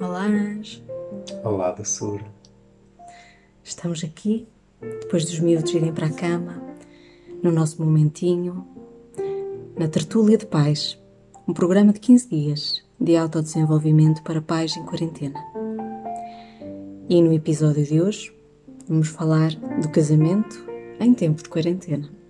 Olá, Anjo. Olá, doçura. Estamos aqui, depois dos miúdos irem para a cama, no nosso momentinho, na Tertúlia de Pais, um programa de 15 dias de autodesenvolvimento para pais em quarentena. E no episódio de hoje, vamos falar do casamento em tempo de quarentena.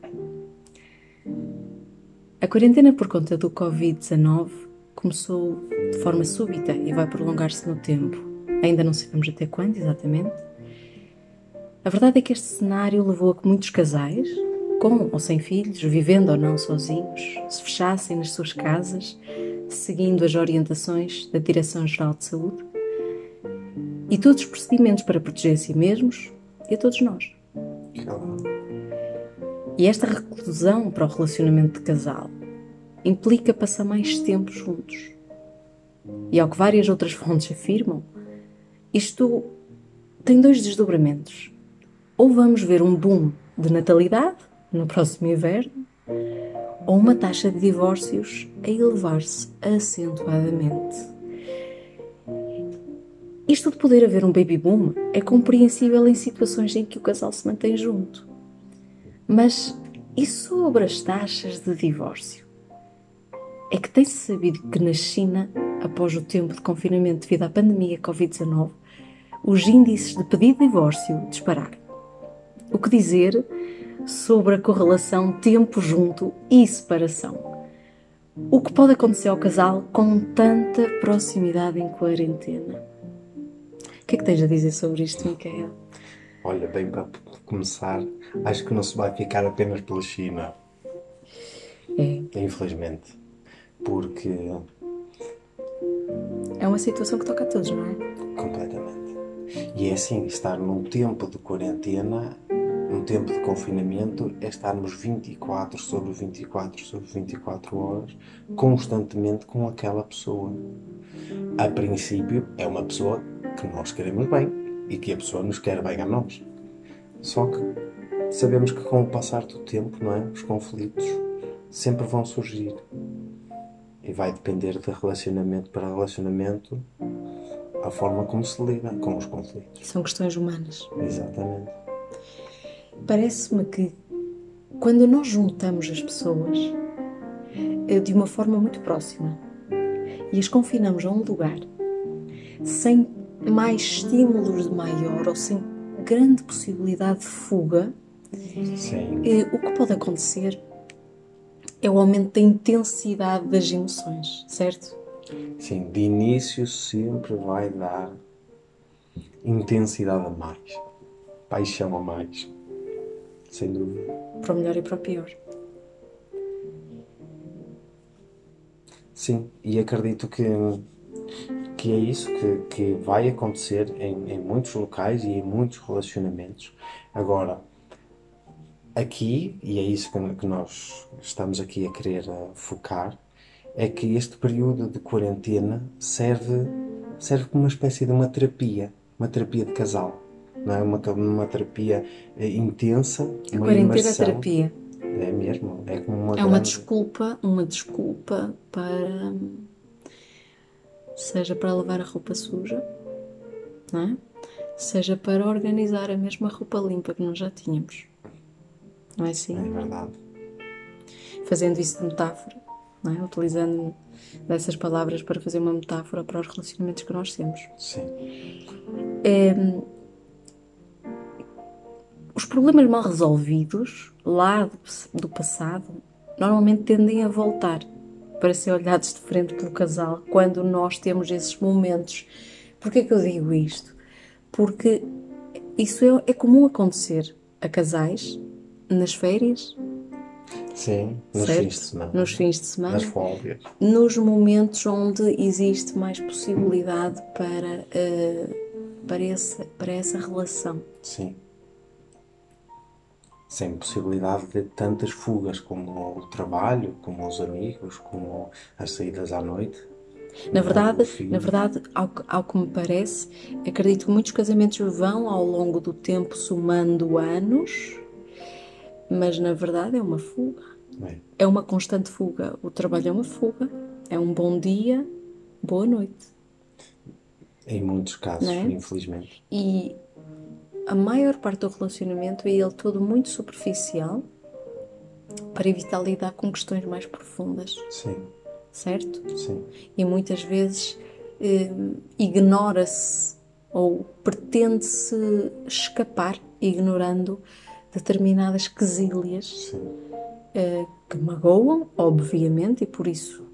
A quarentena por conta do Covid-19 começou de forma súbita e vai prolongar-se no tempo. Ainda não sabemos até quando exatamente. A verdade é que este cenário levou a que muitos casais, com ou sem filhos, vivendo ou não sozinhos, se fechassem nas suas casas, seguindo as orientações da Direção-Geral de Saúde e todos os procedimentos para proteger a si mesmos e a todos nós. E esta reclusão para o relacionamento de casal implica passar mais tempo juntos. E ao que várias outras fontes afirmam, isto tem dois desdobramentos. Ou vamos ver um boom de natalidade no próximo inverno, ou uma taxa de divórcios a elevar-se acentuadamente. Isto de poder haver um baby boom é compreensível em situações em que o casal se mantém junto. Mas e sobre as taxas de divórcio? É que tem-se sabido que na China, após o tempo de confinamento devido à pandemia Covid-19, os índices de pedido de divórcio dispararam. O que dizer sobre a correlação tempo junto e separação? O que pode acontecer ao casal com tanta proximidade em quarentena? O que é que tens a dizer sobre isto, Micael? Olha, bem para começar, acho que não se vai ficar apenas pela China. É. Infelizmente. Porque. É uma situação que toca a todos, não é? Completamente. E é assim, estar num tempo de quarentena, num tempo de confinamento, é estarmos 24 sobre 24 sobre 24 horas, constantemente com aquela pessoa. A princípio, é uma pessoa que nós queremos bem e que a pessoa nos quer bem a nós. Só que sabemos que com o passar do tempo, não é? Os conflitos sempre vão surgir. E vai depender de relacionamento para relacionamento a forma como se lida com os conflitos. São questões humanas. Exatamente. Parece-me que quando nós juntamos as pessoas eh, de uma forma muito próxima e as confinamos a um lugar sem mais estímulos de maior ou sem grande possibilidade de fuga, Sim. eh, o que pode acontecer é o aumento da intensidade das emoções, certo? Sim, de início sempre vai dar intensidade a mais, paixão a mais, sem dúvida. Para o melhor e para o pior. Sim, e acredito que, que é isso que, que vai acontecer em, em muitos locais e em muitos relacionamentos. Agora, aqui, e é isso que, que nós estamos aqui a querer uh, focar, é que este período de quarentena serve, serve como uma espécie de uma terapia, uma terapia de casal. Não é uma, uma terapia eh, intensa, uma quarentena é imersão. terapia. É mesmo, é como uma É uma grande- desculpa, uma desculpa para seja para lavar a roupa suja, não é? Seja para organizar a mesma roupa limpa que nós já tínhamos. Não é assim? É verdade. Fazendo isso de metáfora, não é? Utilizando dessas palavras para fazer uma metáfora para os relacionamentos que nós temos. Sim. É, os problemas mal resolvidos lá do, do passado normalmente tendem a voltar para ser olhados de frente pelo casal quando nós temos esses momentos. Porquê que eu digo isto? Porque isso é, é comum acontecer a casais nas férias, Sim, nos certo? fins de semana. nos fins de semana, Nas nos momentos onde existe mais possibilidade para, eh, para, essa, para essa relação. Sim. Sem possibilidade de tantas fugas como o trabalho, como os amigos, como as saídas à noite. Na verdade, na verdade ao, que- ao que me parece, acredito que muitos casamentos vão ao longo do tempo somando anos, mas na verdade é uma fuga. É. É uma constante fuga. O trabalho é uma fuga. É um bom dia, boa noite. Em muitos casos, é? infelizmente. E a maior parte do relacionamento é ele todo muito superficial para evitar lidar com questões mais profundas, Sim, certo? sim. E muitas vezes eh, ignora-se ou pretende-se escapar ignorando determinadas quesílias eh, que magoam, obviamente, e por isso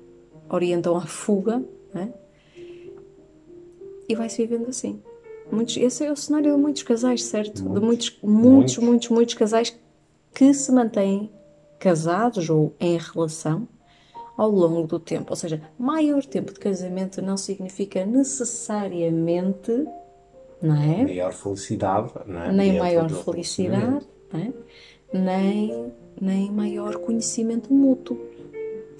orientam à fuga, é? e vai-se vivendo assim. Muitos, esse é o cenário de muitos casais, certo? de muitos, muitos, Muitos. muitos, muitos casais que se mantêm casados ou em relação ao longo do tempo. Ou seja, maior tempo de casamento não significa necessariamente, não é? Maior felicidade, não é? nem maior felicidade, relacionamento. não é? nem, nem maior conhecimento mútuo,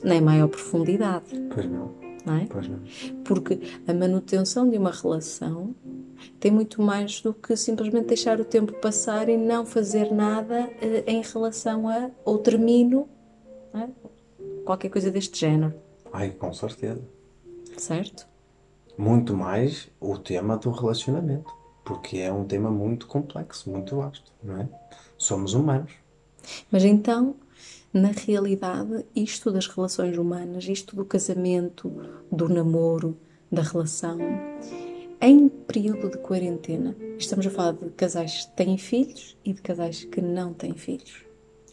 nem maior profundidade, Pois não, não é? pois não. Porque a manutenção de uma relação tem muito mais do que simplesmente deixar o tempo passar e não fazer nada eh, em relação a ou termino, é? qualquer coisa deste género, Ai, com certeza. certo? Muito mais o tema do relacionamento, porque é um tema muito complexo, muito vasto, não é? Somos humanos. Mas então, na realidade, isto das relações humanas, isto do casamento, do namoro, da relação, em período de quarentena, estamos a falar de casais que têm filhos e de casais que não têm filhos.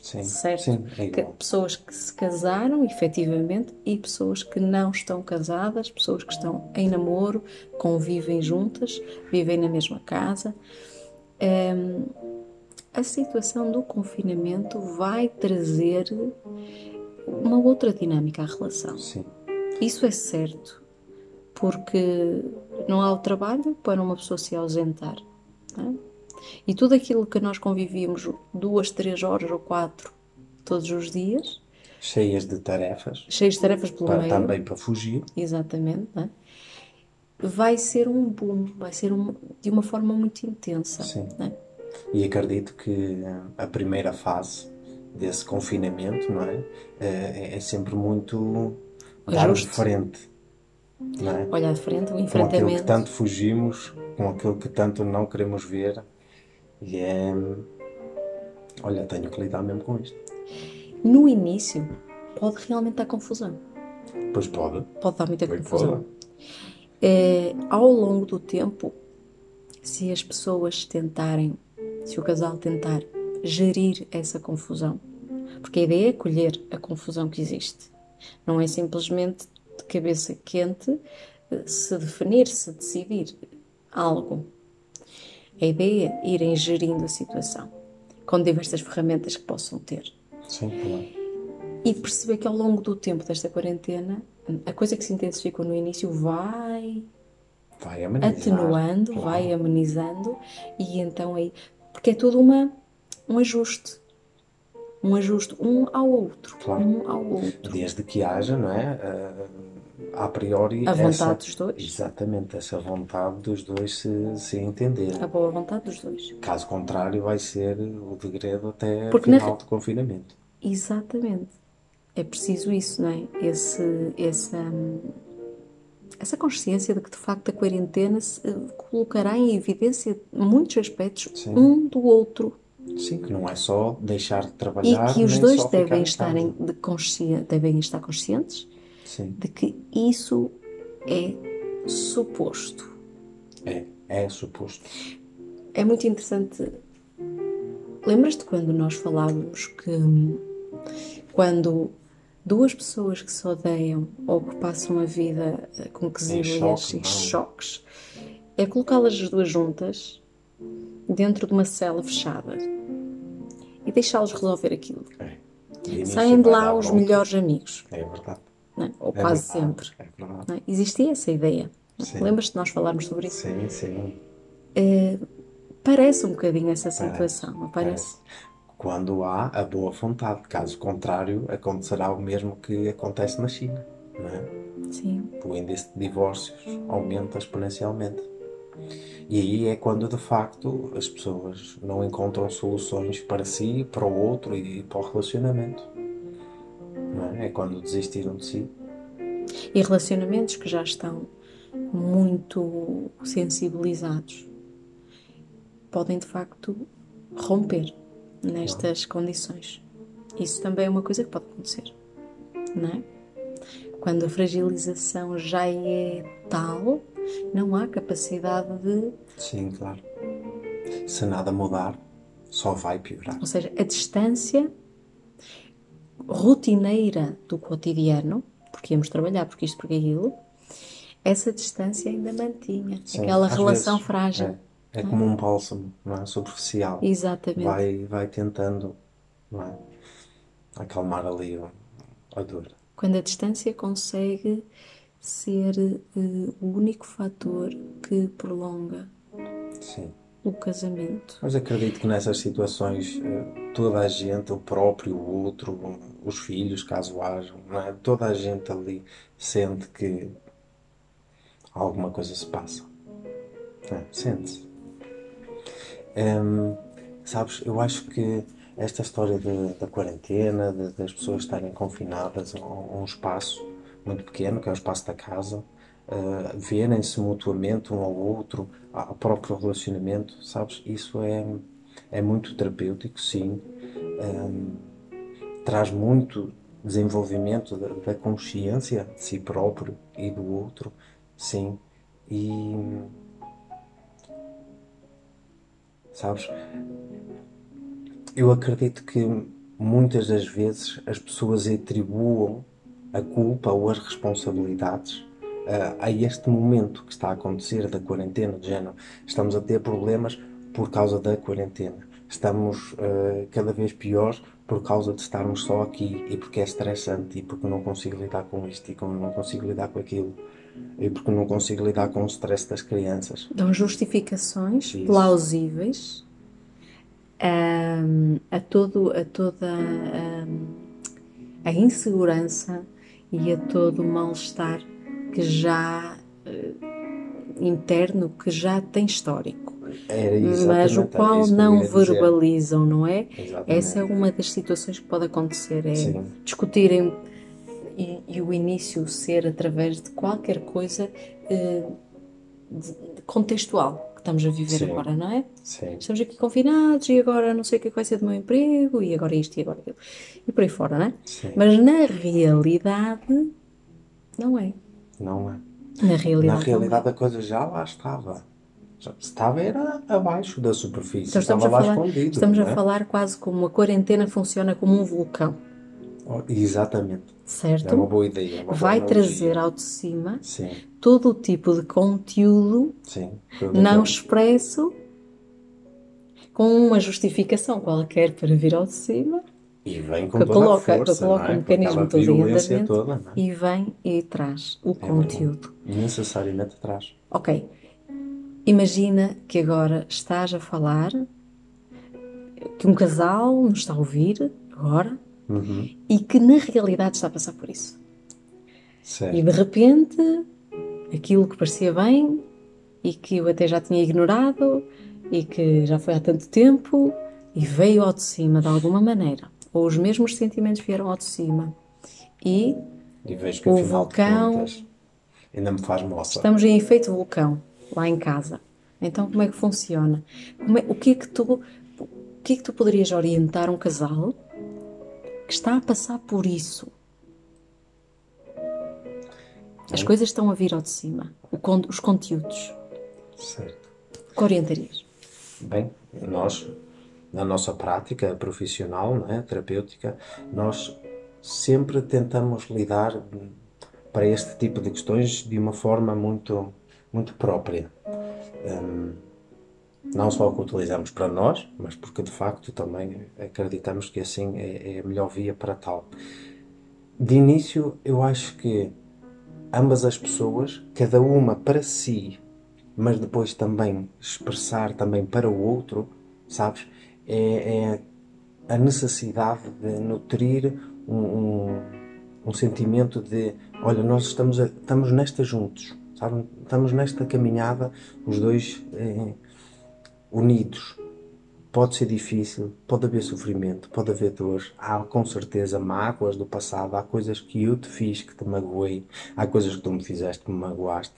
Sim, Certo? sim, é Que- pessoas que se casaram, efetivamente, e pessoas que não estão casadas, pessoas que estão em namoro, convivem juntas, vivem na mesma casa. Hum, a situação do confinamento vai trazer uma outra dinâmica à relação. Sim, Isso é certo, porque não há o trabalho para uma pessoa se ausentar. é? E tudo aquilo que nós convivíamos duas, três horas ou quatro todos os dias, cheias de tarefas, cheios de tarefas pelo para, meio, também para fugir. exatamente, é? vai ser um boom, vai ser um- de uma forma muito intensa. Sim. é? E acredito que eh, a primeira fase desse confinamento, não é? Eh, É, é sempre muito dar de frente, não é? Olhar de frente, o Com aquilo que enfrentamento. tanto fugimos, com aquilo que tanto não queremos ver. E é. Olha, tenho que lidar mesmo com isto. No início, pode realmente dar confusão. Pois pode. Pode dar muita Pois confusão. É, ao longo do tempo, se as pessoas tentarem, se o casal tentar gerir essa confusão, porque a ideia é colher a confusão que existe, não é simplesmente de cabeça quente eh, se definir, se decidir algo. A ideia é irem gerindo a situação com diversas ferramentas que possam ter Sim, claro. e perceber que ao longo do tempo desta quarentena, a coisa que se intensificou no início vai Vai amenizar. atenuando, claro. vai amenizando e então aí, porque é tudo uma, um ajuste, um ajuste um ao outro, Claro. um ao outro. Desde que haja, não é? eh, a priori. A vontade essa- dos dois. Exatamente, essa vontade dos dois se, se entender. A boa vontade dos dois. Caso contrário, vai ser o degredo até Porque o na final de confinamento. Exatamente. É preciso isso, não é? Esse, essa, hum, essa consciência de que de facto a quarentena se eh, colocará em evidência muitos aspectos Sim. um do outro Sim, que não é só deixar de e trabalhar. que os dois devem em estar, casa. em, de consci- devem estar conscientes Sim, de que isso é suposto. é, é suposto. É muito interessante. Lembras-te quando nós falávamos que hum, quando duas pessoas que se odeiam ou que passam a vida eh, com quesilhas choque, e não? choques é colocá-las as duas juntas dentro de uma cela fechada e deixá-los resolver aquilo. É. De Saem de lá os volta. melhores amigos, É verdade. não é? ou É quase verdade, sempre. É verdade. é? Existia essa ideia. Lembras-te de nós falarmos sobre isso? Sim, sim. Parece um bocadinho essa situação, não parece? Quando há a boa vontade. Caso contrário, acontecerá o mesmo que acontece na China. Não é? Sim. o índice de divórcios aumenta exponencialmente. E aí é quando de facto as pessoas não encontram soluções para si, para o outro e para o relacionamento. é? É quando desistiram de si. E relacionamentos que já estão muito sensibilizados podem de facto romper nestas condições. Isso também é uma coisa que pode acontecer, não é? Quando a fragilização já é tal, não há capacidade de. Sim, claro. Se nada mudar, só vai piorar. Ou seja, a distância rotineira do cotidiano, porque íamos trabalhar, porque isto, porque aquilo, essa distância ainda mantinha Sim, aquela relação vezes, frágil. É, é como um bálsamo, não é? Superficial. Exatamente. Vai, vai tentando, não é? Acalmar ali a dor. Quando a distância consegue ser eh, o único fator que prolonga Sim. o casamento. Mas acredito que nessas situações eh, toda a gente, o próprio, o outro, os filhos, caso hajam, não é? Toda a gente ali sente que alguma coisa se passa. É, Sente-se. Hum, sabes, eu acho que esta história de- da quarentena, de- das pessoas estarem confinadas a um um espaço muito pequeno, que é o espaço da casa, eh, verem-se mutuamente um ao outro, ao próprio relacionamento, sabes? Isso é, é muito terapêutico, sim. Hum, traz muito desenvolvimento da, da consciência de si próprio e do outro, sim. E sabes, eu acredito que muitas das vezes as pessoas atribuam a culpa ou as responsabilidades ah, a este momento que está a acontecer da quarentena, de género. Estamos a ter problemas por causa da quarentena. Estamos ah, cada vez piores por causa de estarmos só aqui e porque é estressante e porque não consigo lidar com isto e como não consigo lidar com aquilo e porque não consigo lidar com o stress das crianças. Dão justificações Isso. plausíveis ahm, a, todo, a toda ahm, a insegurança e a todo o mal-estar que já eh, interno que já tem histórico, mas o qual não ia dizer. verbalizam, não é? Exatamente. Essa é uma das situações que pode acontecer, é Sim. discutirem e, e o início ser através de qualquer coisa eh, de- contextual que estamos a viver Sim. agora, não é? Sim. Estamos aqui confinados e agora não sei o que é que vai ser do meu emprego e agora isto e agora aquilo e por aí fora, não é? Sim. Mas na realidade não é. Não é. Na realidade, Na não realidade é. a coisa já lá estava. Já estava era abaixo da superfície. Então estamos, estava a lá falar, escondido. estamos não a é? falar quase como a quarentena funciona como um vulcão, Oh, exatamente. Certo? É uma boa ideia. é uma Vai trazer ao de cima Sim, todo o tipo de conteúdo sim. Não expresso com uma justificação qualquer para vir ao de cima E vem com que toda coloca, a força, coloca é? um mecanismo todo em andamento toda, é? e vem e traz o conteúdo. Necessariamente atrás. Ok, imagina que agora estás a falar, que um casal nos está a ouvir agora Uhum. e que na realidade está a passar por isso. Certo. E de repente, aquilo que parecia bem e que eu até já tinha ignorado e que já foi há tanto tempo e veio ao de cima de alguma maneira, ou os mesmos sentimentos vieram ao de cima e E vejo que o vulcão- contas ainda me faz moça. estamos em efeito vulcão lá em casa. Então como é que funciona? É- o que é que tu o que é que tu poderias orientar um casal que está a passar por isso? As coisas estão a vir ao de cima, os conteúdos. Certo. Que orientarias? Bem, nós, na nossa prática profissional, não é, terapêutica, nós sempre tentamos lidar para este tipo de questões de uma forma muito, muito própria. Hum, não só o que utilizamos para nós, mas porque de facto também acreditamos que assim é, é a melhor via para tal. De início, eu acho que ambas as pessoas, cada uma para si, mas depois também expressar também para o outro, sabes? É, é a necessidade de nutrir um, um, um sentimento de, olha, nós estamos, a- estamos nesta juntos, sabe? Estamos nesta caminhada, os dois eh, unidos, pode ser difícil, pode haver sofrimento, pode haver dor, há com certeza mágoas do passado, há coisas que eu te fiz que te magoei, há coisas que tu me fizeste que me magoaste.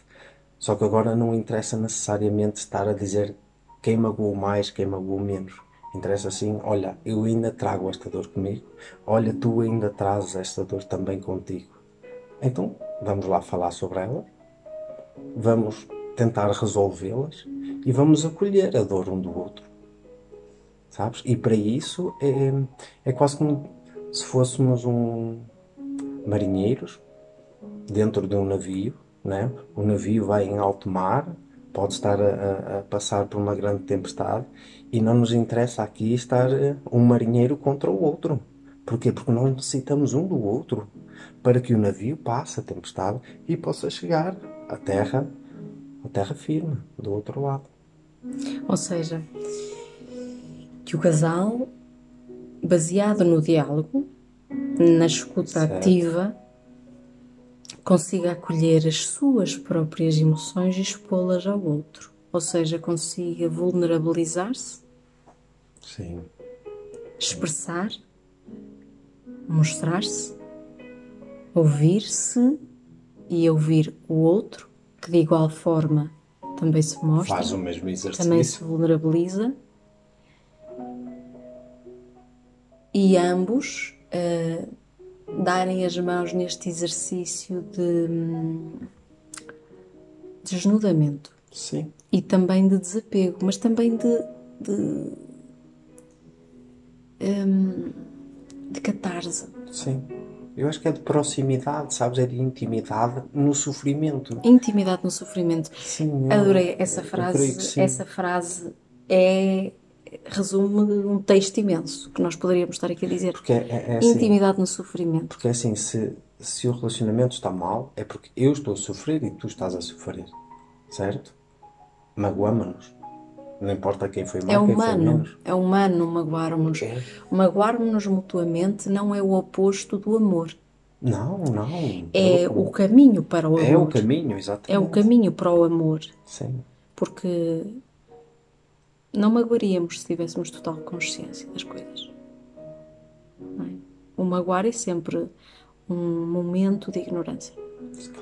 Só que agora não interessa necessariamente estar a dizer quem magoou mais, quem magoou menos. Interessa assim, olha, eu ainda trago esta dor comigo, olha, tu ainda trazes esta dor também contigo. Então, vamos lá falar sobre ela, vamos tentar resolvê-las e vamos acolher a dor um do outro. Sabes? E para isso é, é quase como se fôssemos um marinheiros dentro de um navio, né? O navio vai em alto mar, pode estar a, a, passar por uma grande tempestade e não nos interessa aqui estar eh, um marinheiro contra o outro. Porquê? Porque nós necessitamos um do outro para que o navio passe a tempestade e possa chegar à terra, à terra firme, do outro lado. Ou seja, que o casal, baseado no diálogo, na escuta certo. ativa, consiga acolher as suas próprias emoções e expô-las ao outro. Ou seja, consiga vulnerabilizar-se, expressar, mostrar-se, ouvir-se e ouvir o outro, que de igual forma também se mostra, faz o mesmo exercício, também se vulnerabiliza. E ambos uh, darem as mãos neste exercício de, de desnudamento. Sim. E também de desapego, mas também de, de, um, de catarse. Sim. Eu acho que é de proximidade, sabes? É de intimidade no sofrimento. Intimidade no sofrimento. Sim. Adorei essa frase. Essa frase é resume um texto imenso que nós poderíamos estar aqui a dizer. Porque é, é assim, Intimidade no sofrimento. Porque é assim, se, se o relacionamento está mal, é porque eu estou a sofrer e tu estás a sofrer. Certo? Magoamos-nos. Não importa quem foi é humano, quem foi menos. É humano magoarmos-nos. É. Magoarmos-nos mutuamente não é o oposto do amor. Não, não. É o caminho para o amor. É o caminho, exatamente. É o caminho para o amor. Sim. Porque não magoaríamos se tivéssemos total consciência das coisas. É? O magoar é sempre um momento de ignorância.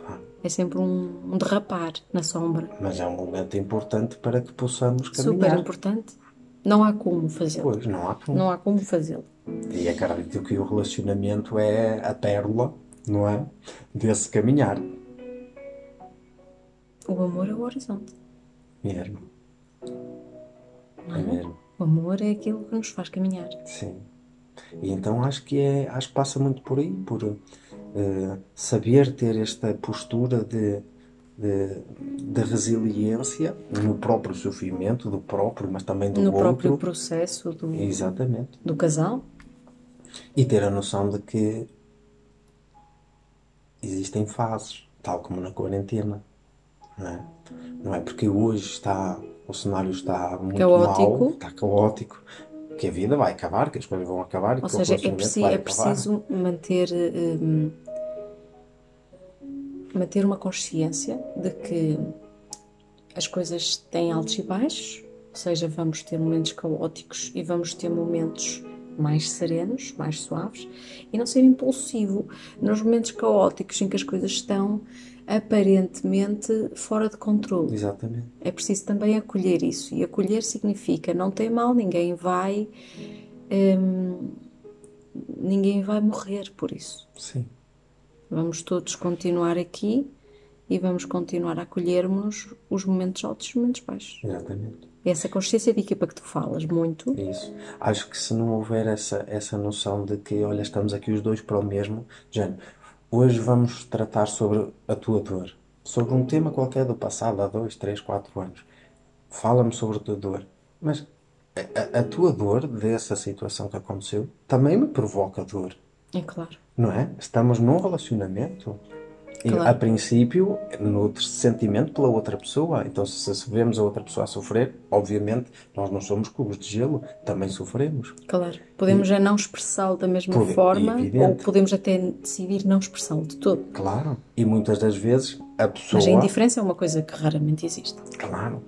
Claro. É sempre um, um, derrapar na sombra. Mas é um momento importante para que possamos caminhar. Super importante. Não há como fazê-lo. Pois, não há como. Não há como fazê-lo. E acredito que o relacionamento é a pérola, não é? Desse caminhar. O amor é o horizonte. Mesmo. É? é mesmo. O amor é aquilo que nos faz caminhar. Sim. E então acho que é, acho que passa muito por aí, por uh, saber ter esta postura de, de, resiliência no próprio sofrimento, do próprio, mas também do no outro. No próprio processo do, Exatamente. do casal. E ter a noção de que existem fases, tal como na quarentena. Não é, não é porque hoje está o cenário está muito caótico. mal, está caótico, que a vida vai acabar, que as coisas vão acabar. Ou seja, é, preciso, é preciso manter, um, manter uma consciência de que as coisas têm altos e baixos, ou seja, vamos ter momentos caóticos e vamos ter momentos mais serenos, mais suaves, e não ser impulsivo nos momentos caóticos em que as coisas estão aparentemente fora de controle. Exatamente. É preciso também acolher isso. E acolher significa não tem mal, ninguém vai. Hum, ninguém vai morrer por isso. Sim. Vamos todos continuar aqui e vamos continuar a acolhermos os momentos altos e os momentos baixos. Exatamente. Essa consciência de equipa que tu falas muito. Isso. Acho que se não houver essa, essa noção de que, olha, estamos aqui os dois para o mesmo, género, Hoje vamos tratar sobre a tua dor, sobre um tema qualquer do passado, há dois, três, quatro anos. Fala-me sobre a tua dor. Mas a, a, tua dor dessa situação que aconteceu também me provoca dor. É claro. Não é? Estamos num relacionamento Claro. E, a princípio, no sentimento pela outra pessoa. Então, se vemos a outra pessoa a sofrer, obviamente, nós não somos cubos de gelo, também sofremos. Claro. Podemos e, já não expressá-lo da mesma forma, ou podemos até decidir não expressá-lo de todo. Claro. E muitas das vezes a pessoa. Mas a indiferença é uma coisa que raramente existe. Claro.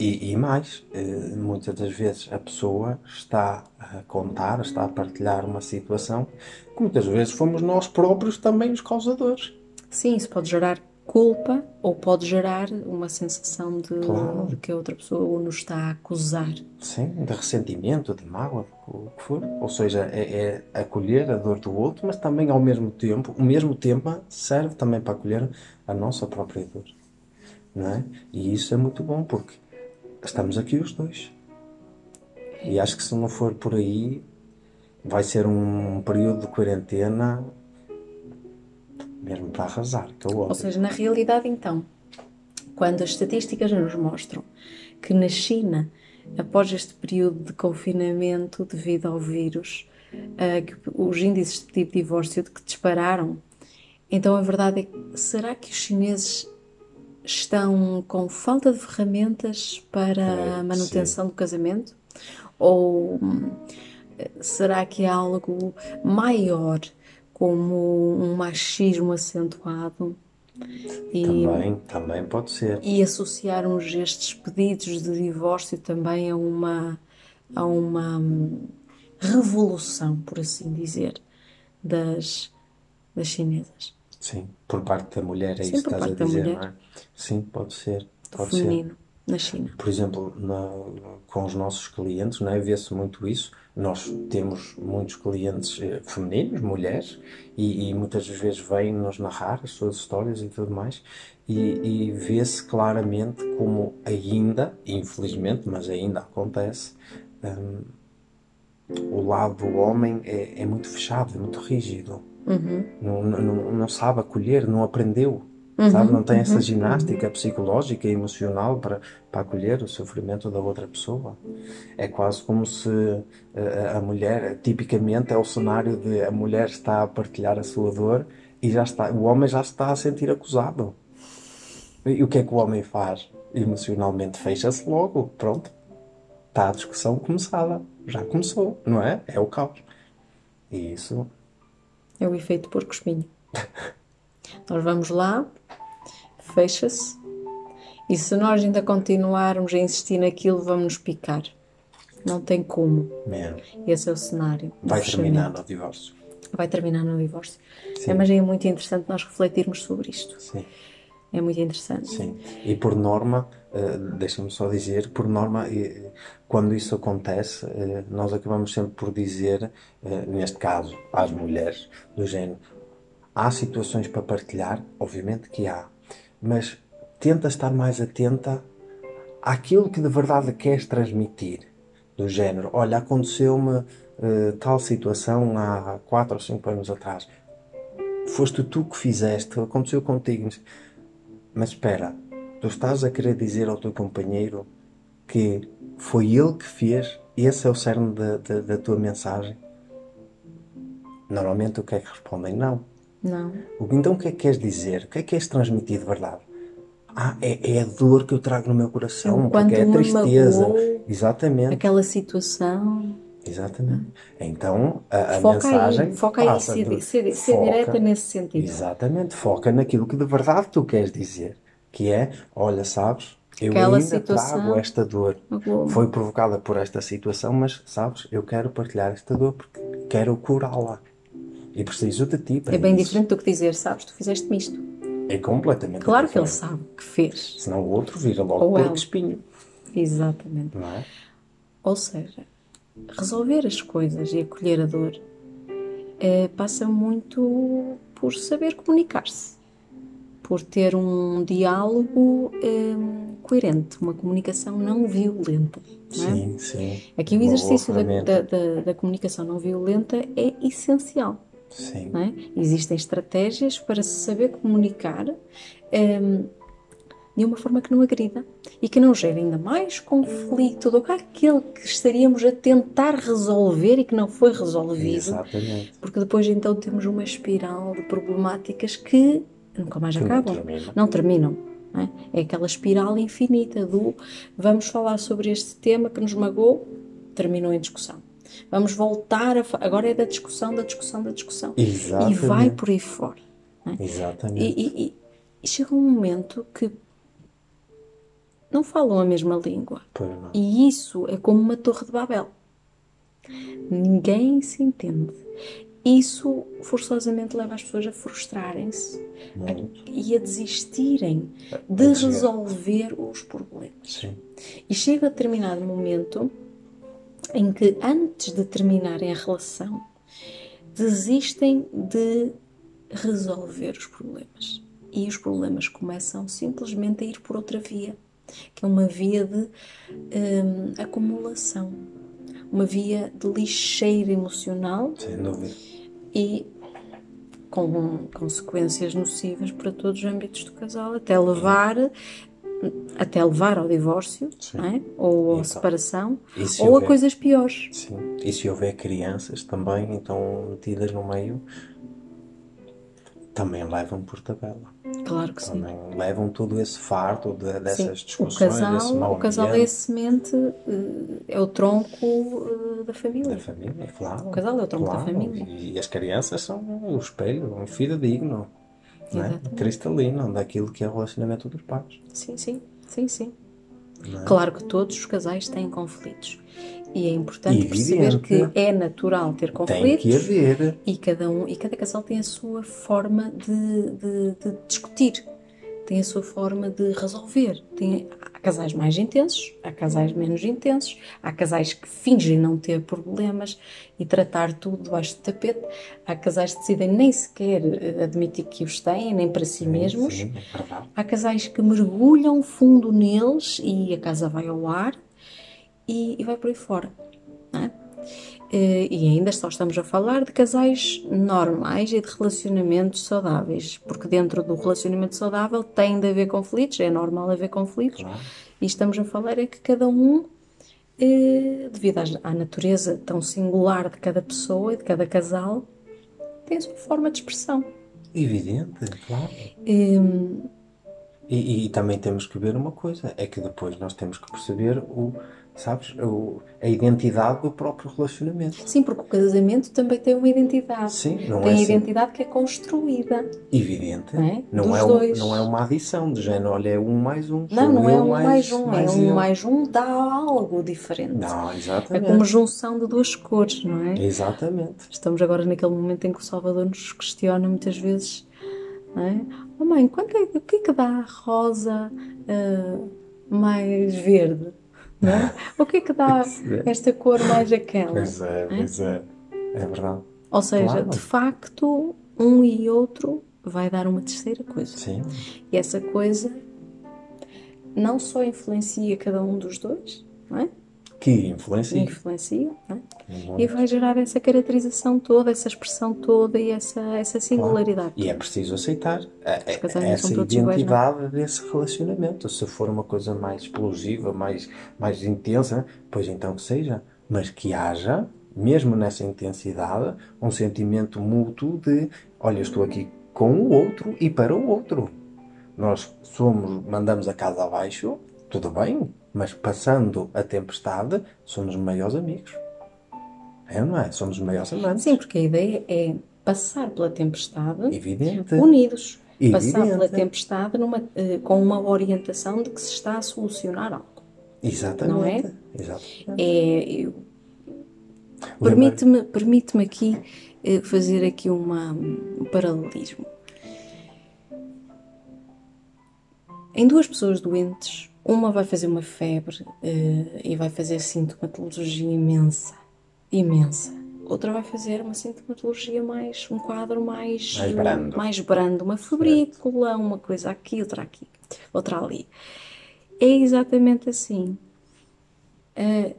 E, e mais, eh, muitas das vezes a pessoa está a contar, está a partilhar uma situação que muitas vezes fomos nós próprios também os causadores. Sim, isso pode gerar culpa ou pode gerar uma sensação de, Claro. de que a outra pessoa nos está a acusar. Sim, de ressentimento, de mágoa, o que for. Ou seja, é, é acolher a dor do outro, mas também ao mesmo tempo, o mesmo tema serve também para acolher a nossa própria dor. Não é? E isso é muito bom porque estamos aqui os dois. E acho que se não for por aí, vai ser um período de quarentena mesmo para arrasar, que eu Ou seja, na realidade, então, quando as estatísticas nos mostram que na China, após este período de confinamento devido ao vírus, ah, que os índices de divórcio que dispararam, então a verdade é que será que os chineses estão com falta de ferramentas para a manutenção do casamento? Ou hum, será que é algo maior, como um machismo acentuado? E, Também, também pode ser. e associarmos estes pedidos de divórcio também a uma, a uma hum, revolução, por assim dizer, das, das chinesas, Sim, por parte da mulher, é Sim, isso que por estás a parte da dizer, mulher. não é? Sim, pode ser. Pode ser. feminino, na China. Por exemplo, na- com os nossos clientes, não é? Vê-se muito isso. Nós temos muitos clientes eh, femininos, mulheres, e, e muitas vezes vêm-nos narrar as suas histórias e tudo mais, e, e vê-se claramente como ainda, infelizmente, mas ainda acontece, hum, o lado do homem é, é muito fechado, é muito rígido. Não, não, não sabe acolher, não aprendeu. Sabe? Não tem essa ginástica psicológica e emocional para, para acolher o sofrimento da outra pessoa. É quase como se eh, a mulher, tipicamente, é o cenário de a mulher está a partilhar a sua dor e já está, o homem já está a sentir acusado. E o que é que o homem faz? Emocionalmente fecha-se logo. Pronto. Está a discussão começada. Já começou, não é? É o caos. E isso É o efeito porco-espinho. nós vamos lá, fecha-se, e se nós ainda continuarmos a insistir naquilo, vamos nos picar. Não tem como. mesmo. Esse é o cenário. Vai terminar no divórcio. Vai terminar no divórcio. Sim. É, mas é muito interessante nós refletirmos sobre isto. Sim. É muito interessante. Sim, e por norma, eh, deixa-me só dizer, por norma, eh, quando isso acontece, eh, nós acabamos sempre por dizer, eh, neste caso, às mulheres, do género, há situações para partilhar, obviamente que há, mas tenta estar mais atenta àquilo que de verdade queres transmitir. Do género, olha, aconteceu-me eh, tal situação há 4 ou 5 anos atrás. Foste tu que fizeste, aconteceu contigo. Mas espera, tu estás a querer dizer ao teu companheiro que foi ele que fez, esse é o cerne da, da, da tua mensagem? Normalmente o que é que respondem? Não. Não. Então o que é que queres dizer? O que é que queres transmitir de verdade? Ah, é, é a dor que eu trago no meu coração, O quanto porque é a tristeza. magoou. Exatamente, Aquela situação. exatamente. Então a, a foca mensagem aí, foca aí, ser, do- ser, ser foca- direta nesse sentido. Exatamente, foca naquilo que de verdade tu queres dizer. Que é, olha, sabes, eu Aquela ainda trago esta dor. Foi provocada por esta situação, mas sabes, eu quero partilhar esta dor porque quero curá-la. E preciso de ti para É bem isso. diferente do que dizer, sabes, tu fizeste-me isto. É completamente Claro que ele diferente. sabe que fez. Senão o outro vira logo Ou ela. espinho, Exatamente. não é? Ou seja, resolver as coisas e acolher a dor eh, passa muito por saber comunicar-se, por ter um diálogo eh, coerente, uma comunicação não violenta. Não é? Sim, sim. Aqui o exercício da, da- da- comunicação não violenta é essencial. Sim. é? Existem estratégias para se saber comunicar ehm, de uma forma que não agrida e que não gere ainda mais conflito do que aquele que estaríamos a tentar resolver e que não foi resolvido, Exatamente. porque depois então temos uma espiral de problemáticas que nunca mais Que não acabam, não terminam. não é? É aquela espiral infinita do vamos falar sobre este tema que nos magoou, terminou em discussão. Vamos voltar a. Agora é da discussão, da discussão, da discussão. E Exatamente. vai por aí fora. Exatamente. E, e- e- e chega um momento que não falam a mesma língua. E isso é como uma torre de Babel. Ninguém se entende. Isso forçosamente leva as pessoas a frustrarem-se e a desistirem de resolver os problemas. Sim. E chega a determinado momento em que, antes de terminarem a relação, desistem de resolver os problemas. E os problemas começam simplesmente a ir por outra via, que é uma via de hum, acumulação, uma via de lixeira emocional Sem dúvida. E com consequências nocivas para todos os âmbitos do casal, até levar até levar ao divórcio, é? ou à Então, separação, se ou a houver- coisas piores. Sim. E se houver crianças também, então metidas no meio, também levam por tabela. Claro que sim. Também levam todo esse fardo de- Sim. dessas O discussões, desse casal, mau o casal é a ambiente semente, eh, é o tronco eh, da família. da família, claro. O casal é o tronco da Claro. família. E as crianças são o espelho, um fidedigno, é? Exatamente. cristalino daquilo que é o relacionamento dos pais. Sim, sim, sim, sim. é? Claro que todos os casais têm conflitos. E é importante Evidente. perceber que é natural ter Tem conflitos. que haver. E cada um e cada casal tem a sua forma de, de- de discutir, tem a sua forma de resolver. Tem, há casais mais intensos, há casais menos intensos, há casais que fingem não ter problemas e tratar tudo debaixo do tapete, há casais que decidem nem sequer eh, admitir que os têm, nem para si mesmos. Sim, é. Há casais que mergulham fundo neles e a casa vai ao ar e, e vai por aí fora. é? Eh, E ainda só estamos a falar de casais normais e de relacionamentos saudáveis, porque dentro do relacionamento saudável tem de haver conflitos, é normal haver conflitos, e estamos a falar é que cada um, eh, devido à natureza tão singular de cada pessoa e de cada casal, tem a sua forma de expressão. Evidente, claro. Hum, E, e também temos que ver uma coisa, é que depois nós temos que perceber o, sabes, a identidade do próprio relacionamento. Sim, porque o casamento também tem uma identidade. Sim, não tem é a assim, identidade que é construída. evidente. Não é? Não, é um- não é uma adição de género, olha, é um mais um. Não, não é um mais, um, é um eu. mais um dá algo diferente. Não, É exatamente. como junção de duas cores, não é? Exatamente. Estamos agora naquele momento em que o Salvador nos questiona muitas vezes, não é? Oh mãe, quanto é, o que é que dá rosa ah, mais verde? Não é? O que é que dá esta cor mais aquela? Pois é, pois é. É verdade. Ou seja, Claro. de facto, um e outro vai dar uma terceira coisa. Sim. E essa coisa não só influencia cada um dos dois, não é? Que influencia. Influencia, é? Muito. E vai gerar essa caracterização toda, essa expressão toda e essa, essa singularidade. E é preciso aceitar a- essa são todos iguais, identidade desse relacionamento. Se for uma coisa mais explosiva, mais, mais intensa, pois então que seja. Mas que haja, mesmo nessa intensidade, um sentimento mútuo de olha, estou aqui com o outro e para o outro. Nós somos, mandamos a casa abaixo, tudo bem, mas passando a tempestade, somos maiores amigos. É ou não é? Somos maiores amantes. Sim, porque a ideia é passar pela tempestade Evidente. unidos. Evidente. Passar pela tempestade numa, eh, com uma orientação de que se está a solucionar algo. Exatamente. Não é? Exatamente. É, eu- Permite-me permite aqui eh, fazer aqui uma, um paralelismo. Em duas pessoas doentes, uma vai fazer uma febre eh, e vai fazer sintomatologia imensa, imensa. Outra vai fazer uma sintomatologia mais, um quadro mais, Mais brando. mais brando, uma febrícula, uma coisa aqui, outra aqui, outra ali. É exatamente assim. Eh,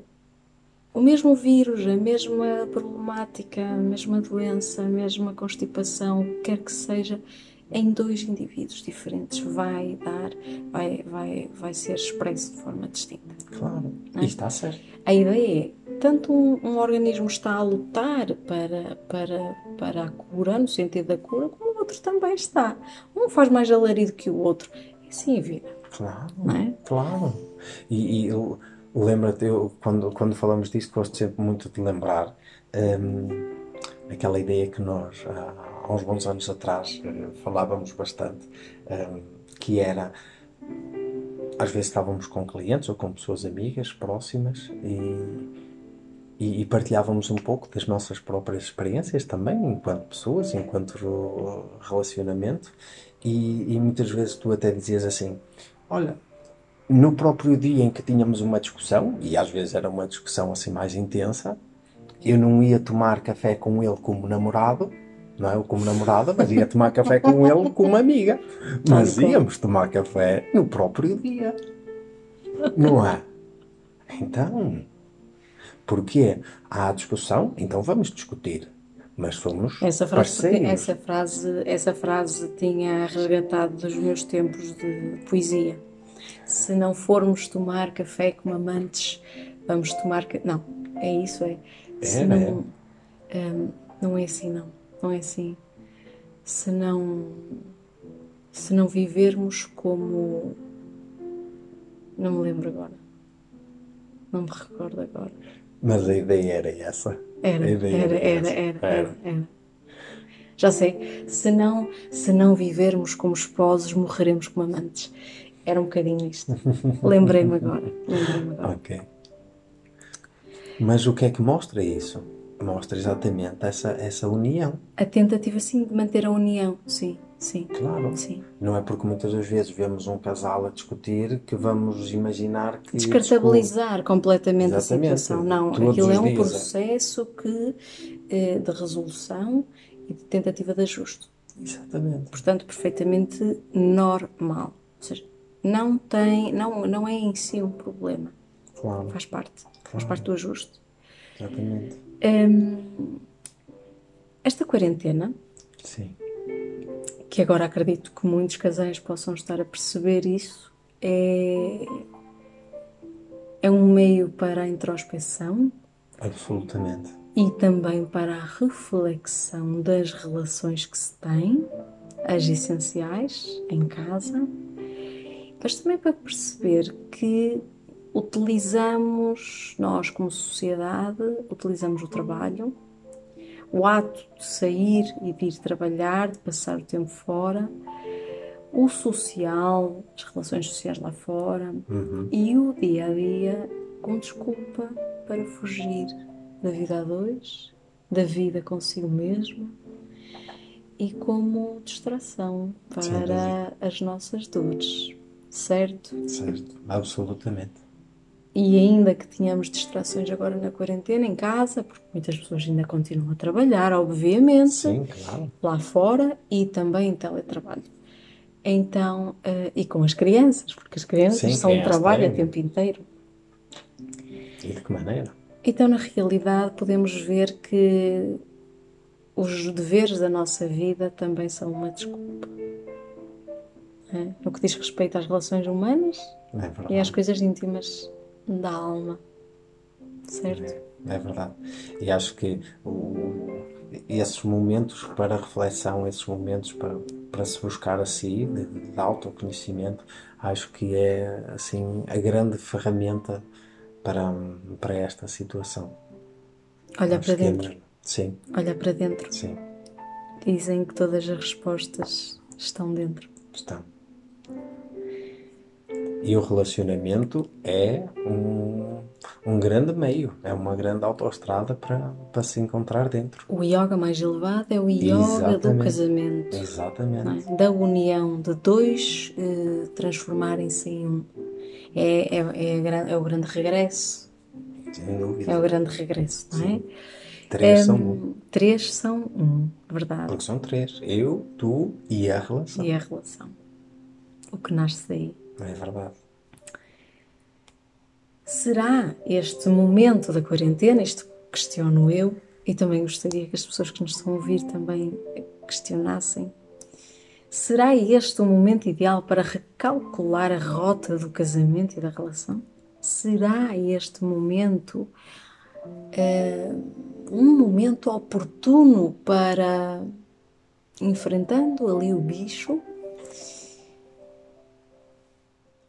o mesmo vírus, a mesma problemática, a mesma doença, a mesma constipação, o que quer que seja, em dois indivíduos diferentes vai dar, vai, vai, vai ser expresso de forma distinta. Claro. é? E está certo. A ideia é, tanto um, um organismo está a lutar para, para, para a cura, no sentido da cura, como o outro também está. Um faz mais alarido que o outro. É assim a vida, Claro. não é? Claro. E, e lembra-te, eu, quando, quando falamos disto, gosto sempre muito de lembrar hum, aquela ideia que nós, há, há uns bons anos atrás, eh, falávamos bastante, hum, que era às vezes estávamos com clientes ou com pessoas amigas próximas e, e, partilhávamos um pouco das nossas próprias experiências também, enquanto pessoas, enquanto relacionamento, e, e muitas vezes tu até dizias assim: Olha, no próprio dia em que tínhamos uma discussão, e às vezes era uma discussão assim mais intensa, eu não ia tomar café com ele como namorado, não é? Como namorada, mas ia tomar café com ele como amiga. Mas íamos tomar café no próprio dia. Não é? Então, porque há discussão, então vamos discutir. Mas somos essa frase, parceiros. Essa frase, essa frase tinha resgatado dos meus tempos de poesia. Se não formos tomar café como amantes, vamos tomar... Não, é isso, é. É, Se não, hum, não é assim, não. Não é assim. Se não, se não vivermos como... Não me lembro agora. Não me recordo agora. Mas a ideia era essa. Era, era, era, essa. era, era, era. Já sei. Se não, se não vivermos como esposos, morreremos como amantes. Era um bocadinho isto. Lembrei-me agora. Lembrei-me agora. Ok. Mas o que é que mostra isso? Mostra exatamente essa, essa união. A tentativa, sim, de manter a união. Sim, sim. Claro. Sim. Não é porque muitas das vezes vemos um casal a discutir que vamos imaginar que. Descartabilizar completamente Exatamente. a situação. Não, Todos aquilo é um dias, processo que, eh, de resolução e de tentativa de ajuste. Exatamente. portanto perfeitamente normal. Ou seja, não tem, não, não é em si um problema. Claro. Faz parte, faz parte do ajuste. Exatamente. Hum, esta quarentena, Sim. que agora acredito que muitos casais possam estar a perceber isso, é, é um meio para a introspeção Absolutamente. e também para a reflexão das relações que se têm, as essenciais, em casa, mas também para perceber que utilizamos, nós como sociedade, utilizamos o trabalho, o ato de sair e de ir trabalhar, de passar o tempo fora, o social, as relações sociais lá fora e o dia a dia com desculpa para fugir da vida a dois, da vida consigo mesmo e como distração para as nossas dores, certo? Certo. Absolutamente. E ainda que tenhamos distrações agora na quarentena, em casa, porque muitas pessoas ainda continuam a trabalhar, obviamente, Sim, claro. lá fora e também em teletrabalho. Então, eh, e com as crianças, porque as crianças Sim, são um trabalho a tempo inteiro. E de que maneira? Então, na realidade, podemos ver que os deveres da nossa vida também são uma desculpa. É? No que diz respeito às relações humanas É e às coisas íntimas da alma. Certo? É verdade. E acho que o- esses momentos para reflexão, esses momentos para, para se buscar a si, de, de autoconhecimento, acho que é assim a grande ferramenta para, para esta situação. Olha Acho para é dentro. mesmo. Sim, Olha para dentro. sim, Dizem que todas as respostas estão dentro. estão. E o relacionamento é um, um grande meio, é uma grande autoestrada para, para se encontrar dentro. O yoga mais elevado é o yoga do Exatamente. casamento. Exatamente. não é? Da união de dois eh, transformarem-se em um. É, é, é, é o grande regresso. Sem dúvida. É o grande regresso, não é? Três são Hum, um. Três são um, verdade. Porque são três. Eu, tu e a relação. E a relação. O que nasce daí. É verdade. Será este momento da quarentena, isto questiono eu, e também gostaria que as pessoas que nos estão a ouvir também questionassem, será este o momento ideal para recalcular a rota do casamento e da relação? Será este momento eh, um momento oportuno para, enfrentando ali o bicho,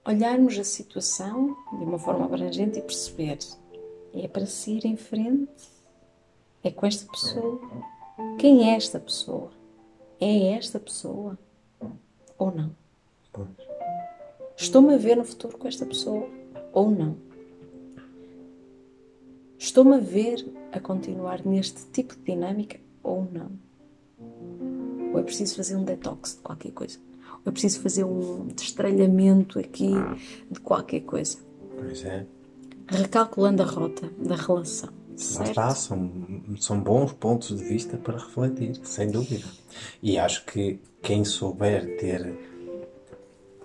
olharmos a situação de uma forma abrangente e perceber é para se ir em frente, é com esta pessoa. Quem é esta pessoa? É esta pessoa ou não? Pois. Estou-me a ver no futuro com esta pessoa ou não? Estou-me a ver a continuar neste tipo de dinâmica ou não? Ou é preciso fazer um detox de qualquer coisa? É preciso fazer um destralhamento aqui de qualquer coisa? Pois é. Recalculando a rota da relação. Certo? está, são, são bons pontos de vista para refletir, sem dúvida. E acho que quem souber ter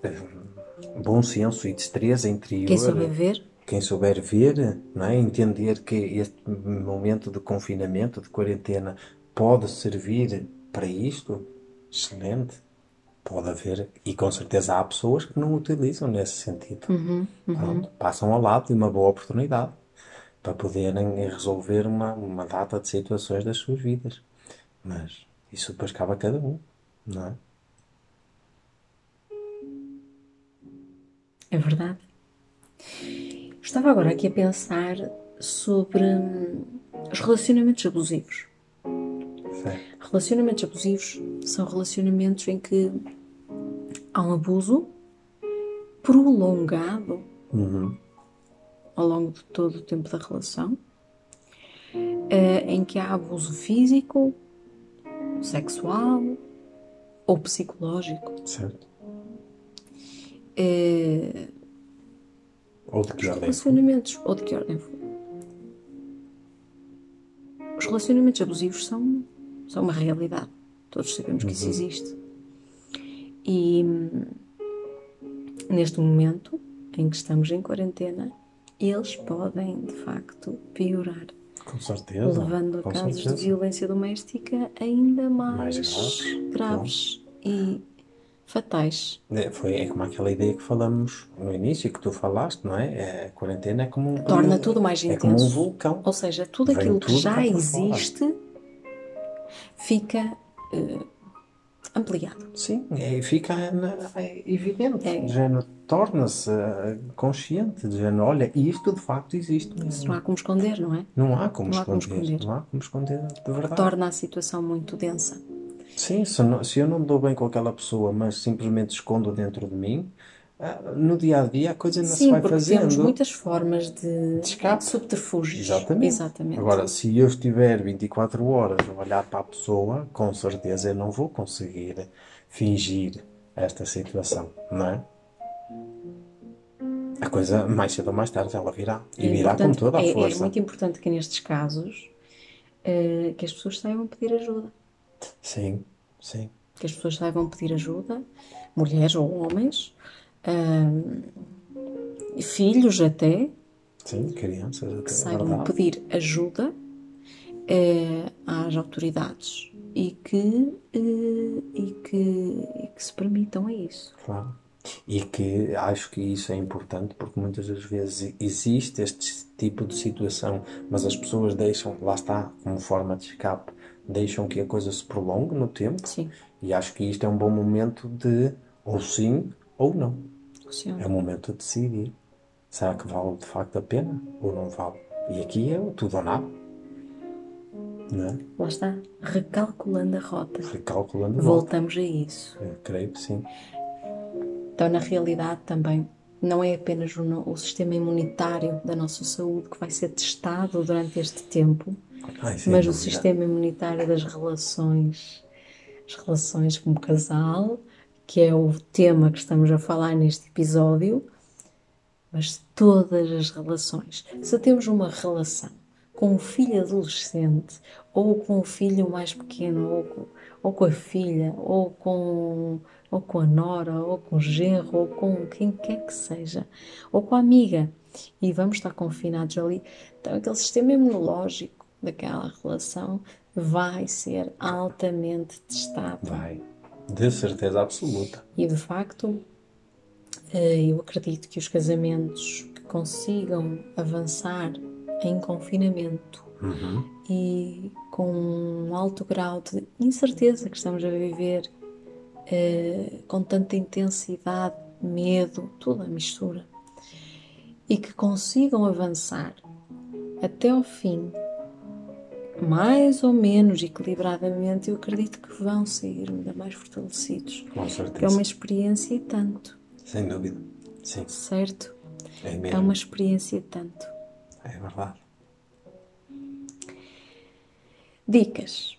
eh, bom senso e destreza interior, Quem souber ver, quem souber ver, não é? entender que este momento de confinamento, de quarentena, pode servir para isto, excelente. Pode haver, e com certeza há pessoas que não utilizam nesse sentido. Pronto, passam ao lado de uma boa oportunidade para poderem resolver uma, uma data de situações das suas vidas. Mas isso depois cabe a cada um, não é? é verdade. Estava agora aqui a pensar sobre os relacionamentos abusivos. Certo. Relacionamentos abusivos são relacionamentos em que há um abuso prolongado ao longo de todo o tempo da relação, eh, em que há abuso físico, sexual ou psicológico. Certo. Eh, Ou de que Os ordem? relacionamentos, ou de que ordem for. Os relacionamentos abusivos são, são uma realidade. Todos sabemos que isso existe. E neste momento em que estamos em quarentena, eles podem de facto piorar, Com certeza. levando a casos certeza. de violência doméstica ainda mais, Mais graves, graves e fatais. É, foi, é como aquela ideia que falamos no início, que tu falaste, não é? É, a quarentena é como um. Torna um- tudo mais É como um intenso. vulcão. Ou seja, tudo Vem aquilo que tudo já cá para fora. existe fica eh, ampliado. Sim, é, fica na- é evidente. É. Género, torna-se eh, consciente. De género, olha, isto de facto existe Isso não há como esconder, não é? Não há como Não há como esconder. esconder. Não há como esconder de verdade. Torna a situação muito densa. Sim, se, não- se eu não me dou bem com aquela pessoa, mas simplesmente escondo dentro de mim, no dia a dia a coisa ainda se Sim, vai porque fazendo. temos muitas formas de, De escape. de subterfúgios. Exatamente. Exatamente. Agora, se eu estiver 24 horas a olhar para a pessoa, com certeza eu não vou conseguir fingir esta situação, não é? A coisa, mais cedo ou mais tarde, ela virá. E É virá com toda a é- É força. muito importante que nestes casos eh, que as pessoas saibam pedir ajuda. Sim, sim. Que as pessoas saibam pedir ajuda, mulheres ou homens, filhos até, Sim, crianças até, que é saibam verdade. pedir ajuda eh, às autoridades e que, eh, e, que, e que se permitam a isso. Claro. E que acho que isso é importante porque muitas das vezes existe este tipo de situação, mas as pessoas deixam, lá está, como forma de escape, deixam que a coisa se prolongue no tempo. Sim, E acho que isto é um bom momento de ou sim ou não. funciona. É o momento de decidir. Será que vale de facto a pena ou não vale? E aqui é o tudo ou nada. Não é? Lá está, recalculando a rota. Recalculando a volta. Voltamos a isso. Eu creio que sim. Então, na realidade, também não é apenas o, o sistema imunitário da nossa saúde que vai ser testado durante este tempo, Ai, sem mas o sistema imunitário das relações, as relações como casal, que é o tema que estamos a falar neste episódio, mas todas as relações. Se temos uma relação com um filho adolescente, ou com o filho mais pequeno, ou com, ou com a filha, ou com, ou com a nora, ou com o genro, ou com quem quer que seja, ou com a amiga, e vamos estar confinados ali, então aquele sistema imunológico daquela relação vai ser altamente testado. Vai. De certeza absoluta. E de facto, eh, eu acredito que os casamentos que consigam avançar em confinamento e com um alto grau de incerteza que estamos a viver, eh, com tanta intensidade, medo, toda a mistura, e que consigam avançar até ao fim, mais ou menos equilibradamente, eu acredito que vão sair ainda mais fortalecidos. Com Que é certeza. uma experiência e tanto. Sem dúvida. Sim, certo? é É mesmo. uma experiência de tanto. É verdade. Dicas.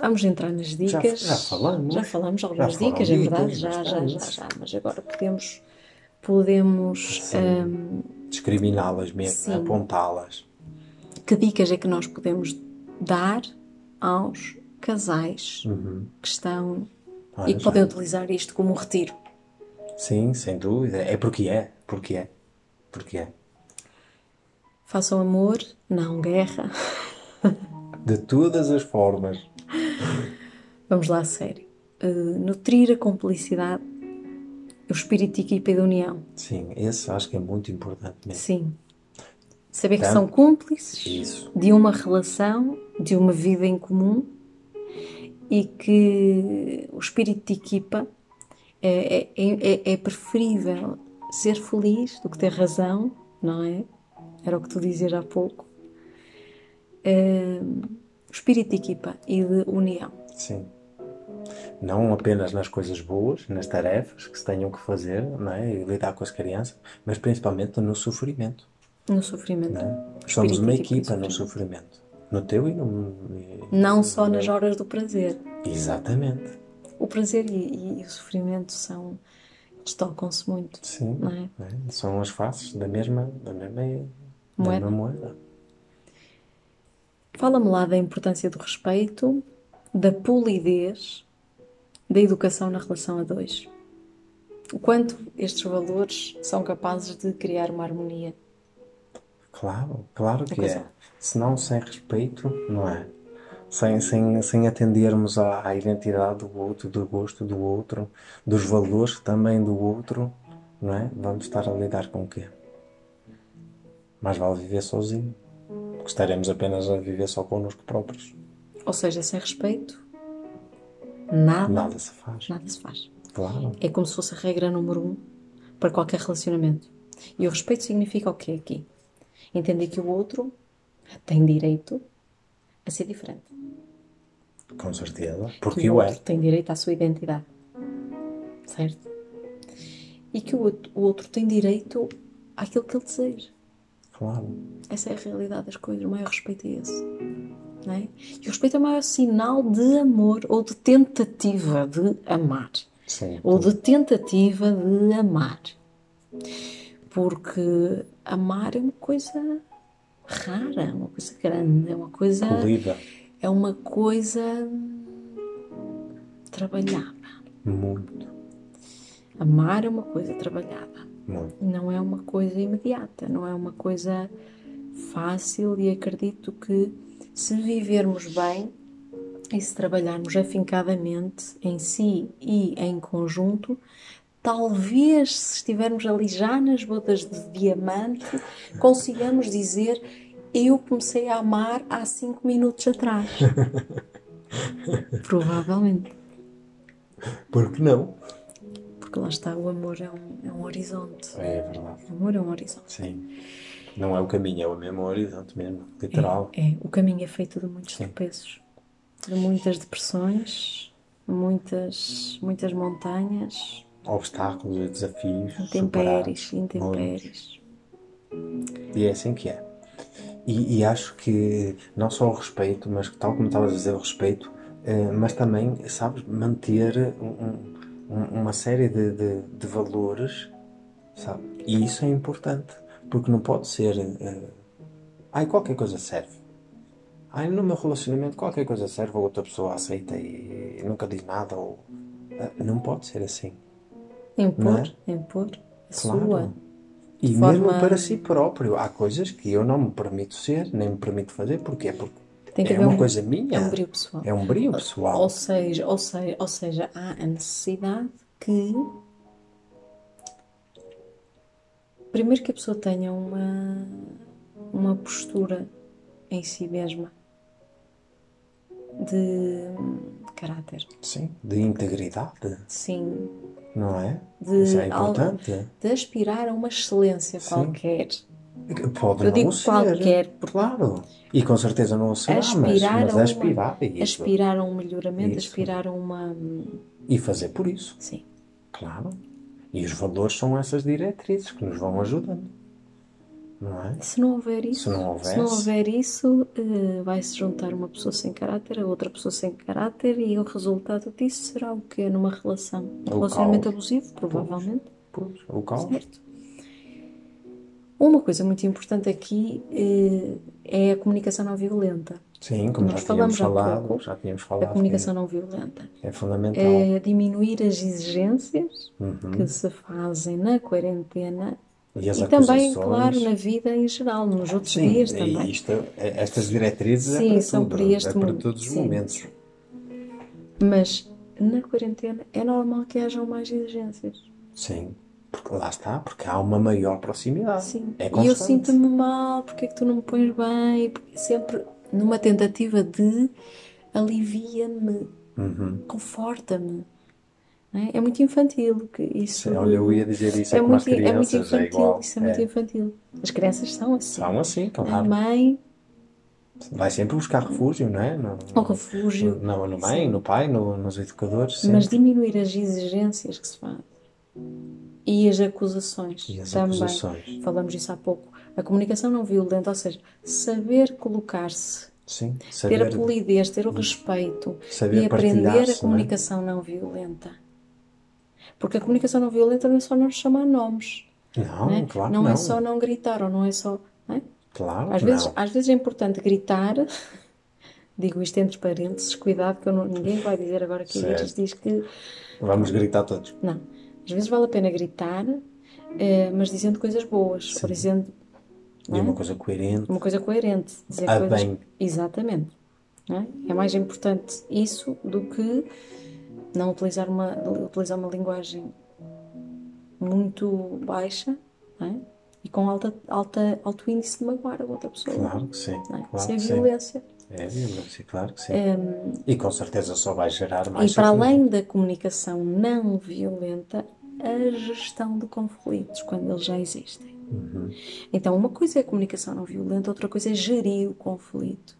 Vamos entrar nas dicas. já falamos. Já falamos algumas Já dicas, é verdade. Já, já, já, já. Mas agora podemos, podemos Sim. hum, Discriminá-las mesmo, apontá-las. que dicas é que nós podemos dar aos casais que estão Uhum. Olha, e que podem utilizar isto como um retiro. Sim, sem dúvida. É porque é. Porque é. Porque é. Façam amor, não guerra. De todas as formas. Vamos lá a sério. Uh, nutrir a cumplicidade, o espírito de equipa e de união. Sim, esse acho que é muito importante mesmo. Sim. Saber que Tá. são cúmplices Isso. de uma relação, de uma vida em comum e que o espírito de equipa é, é, é, é preferível ser feliz do que ter razão, não é? Era o que tu dizias há pouco. É, o espírito de equipa e de união. Sim. Não apenas nas coisas boas, nas tarefas que se tenham que fazer, não é? E lidar com as crianças, mas principalmente no sofrimento. No sofrimento. Não Somos uma equipa no sofrimento. No teu e no. Não só nas horas do prazer. Exatamente. O prazer e, e- o sofrimento são. Tocam-se muito, Sim. é? É, São as faces da mesma, da mesma, Moeda. Da mesma moeda. Fala-me lá da importância do respeito, da polidez, da educação na relação a dois. O quanto estes valores são capazes de criar uma harmonia. Claro, claro que é. Senão, sem respeito, não é? Sem, sem, sem atendermos à, à identidade do outro, do gosto do outro, dos valores também do outro, não é? Vamos estar a lidar com o quê? Mais vale viver sozinho. Porque estaremos apenas a viver só connosco próprios. Ou seja, sem respeito, nada, Nada se faz. nada se faz. Claro. É como se fosse a regra número um para qualquer relacionamento. E o respeito significa o quê aqui? Entender que o outro tem direito a ser diferente. Com certeza. que Porque o o outro é. tem direito à sua identidade. Certo? E que o outro, o outro tem direito àquilo que ele deseja. Claro. Essa é a realidade das coisas. O maior respeito é esse. Não é? E o respeito é o maior sinal de amor ou de tentativa de amar. Sim. Ou de tentativa de amar. Porque amar é uma coisa rara, é uma coisa grande, é uma coisa. Polida. É uma coisa trabalhada. Muito. Amar é uma coisa trabalhada. Muito. Não é uma coisa imediata, não é uma coisa fácil e acredito que se vivermos bem e se trabalharmos afincadamente em si e em conjunto, talvez se estivermos ali já nas bodas de diamante, consigamos dizer eu comecei a amar há cinco minutos atrás. Provavelmente. Por que não? Porque lá está, o amor é um, é um horizonte. É verdade. O amor é um horizonte. Sim. Não é o caminho, é o mesmo horizonte mesmo. Literal. É, o caminho é feito de muitos Sim. tropeços, de muitas depressões, muitas, muitas montanhas, Obstáculos e desafios. intempéries, intempéries. E é assim que é. E, e acho que não só o respeito, mas tal como estavas a dizer, o respeito, eh, mas também, sabes, manter um- um- uma série de, de, de valores, sabe? E isso é importante, porque não pode ser. eh, ai, qualquer coisa serve. Ai, no meu relacionamento, qualquer coisa serve, a outra pessoa aceita e, e nunca diz nada. Ou, eh, não pode ser assim. Impor, Não é? impor a Claro. sua. E de mesmo forma- para si próprio. Há coisas que eu não me permito ser, nem me permito fazer. Porquê? Porque Tem que é uma um- coisa minha. É um brilho pessoal. É um brilho pessoal. Ou seja, ou seja, ou seja, há a necessidade que primeiro que a pessoa tenha uma uma postura em si mesma de caráter, Sim, de integridade, sim, não é? de, Isso é algo- importante. de aspirar a uma excelência Sim. qualquer. Pode Eu não digo ser. qualquer, porque Claro. E com certeza não o será, mas, aspirar mas a uma- aspirar a isso. aspirar a um melhoramento, Isso. aspirar a uma E fazer por isso. sim, Claro. E os valores são essas diretrizes que nos vão ajudando. Não é? Se não houver isso, Se não houvesse- se não houver isso, eh, vai-se juntar uma pessoa sem caráter a outra pessoa sem caráter e o resultado disso será o quê? Numa relação? Um relacionamento caos. abusivo, provavelmente. Pois, o caos. Certo. Uma coisa muito importante aqui eh, é a comunicação não violenta. Sim, como Nós já tínhamos falado, pouco já tínhamos A falado. comunicação não violenta. que É fundamental. É diminuir as exigências Uhum. que se fazem na quarentena E e também, claro, na vida em geral, nos outros Sim, dias e também. isto, é- estas diretrizes Sim, é para são tudo, para este é para todos os momentos. Mas na quarentena é normal que hajam mais exigências. Sim, porque lá está, porque há uma maior proximidade. Sim. É e eu sinto-me mal, porque é que tu não me pões bem? Porque sempre numa tentativa de alivia-me, Uhum. conforta-me. Não É? É muito infantil que isso. Sim, olha, eu ia dizer isso, é, é muito, é muito crianças, é infantil, igual. isso é muito É. infantil. As crianças são assim. São assim, A claro. mãe, Vai sempre buscar refúgio, não é? No, ao refúgio, no, no mãe, no pai, no- nos educadores, sempre. mas diminuir as exigências que se fazem e as acusações E as também. acusações. Falamos disso há pouco. A comunicação não violenta, ou seja, saber colocar-se, Sim, ter a saber, polidez, ter o respeito saber e aprender a não é? comunicação não violenta. Porque a comunicação não violenta não é só não chamar nomes. Não, não é? claro não que é não. só não gritar ou não é só. não é? Claro Às, vezes, não. às vezes é importante gritar. Digo isto entre parênteses, cuidado que não- ninguém vai dizer agora que Certo. diz que. Vamos gritar todos. Não. Às vezes vale a pena gritar, eh, mas dizendo coisas boas. Ou dizendo. não E é? uma coisa coerente. Uma coisa coerente. Dizer A coisas... bem. Exatamente. não é? É mais importante isso do que não utilizar uma, utilizar uma linguagem muito baixa é? e com alta, alta, alto índice de magoar a outra pessoa. Claro que sim. é? Claro Isso é que sim. violência. É violência, claro que sim. E com certeza só vai gerar mais E para além da comunicação não violenta, a gestão de conflitos, quando eles já existem. Uhum. Então, uma coisa é a comunicação não violenta, outra coisa é gerir o conflito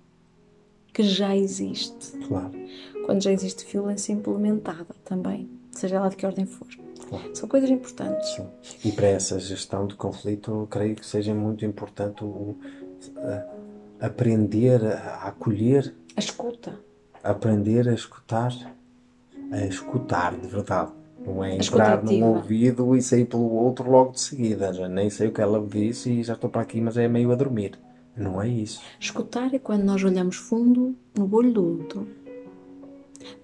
que já existe. Claro, Quando já existe violência implementada também, seja ela de que ordem for. claro. São coisas importantes. Sim. E para essa gestão de conflito, creio que seja muito importante o, a- aprender a acolher, A escuta. aprender a escutar, a escutar de verdade. Não é entrar num ouvido e sair pelo outro logo de seguida. Já nem sei o que ela disse e já estou para aqui, mas é meio a dormir. Não é isso. Escutar é quando nós olhamos fundo no olho do outro,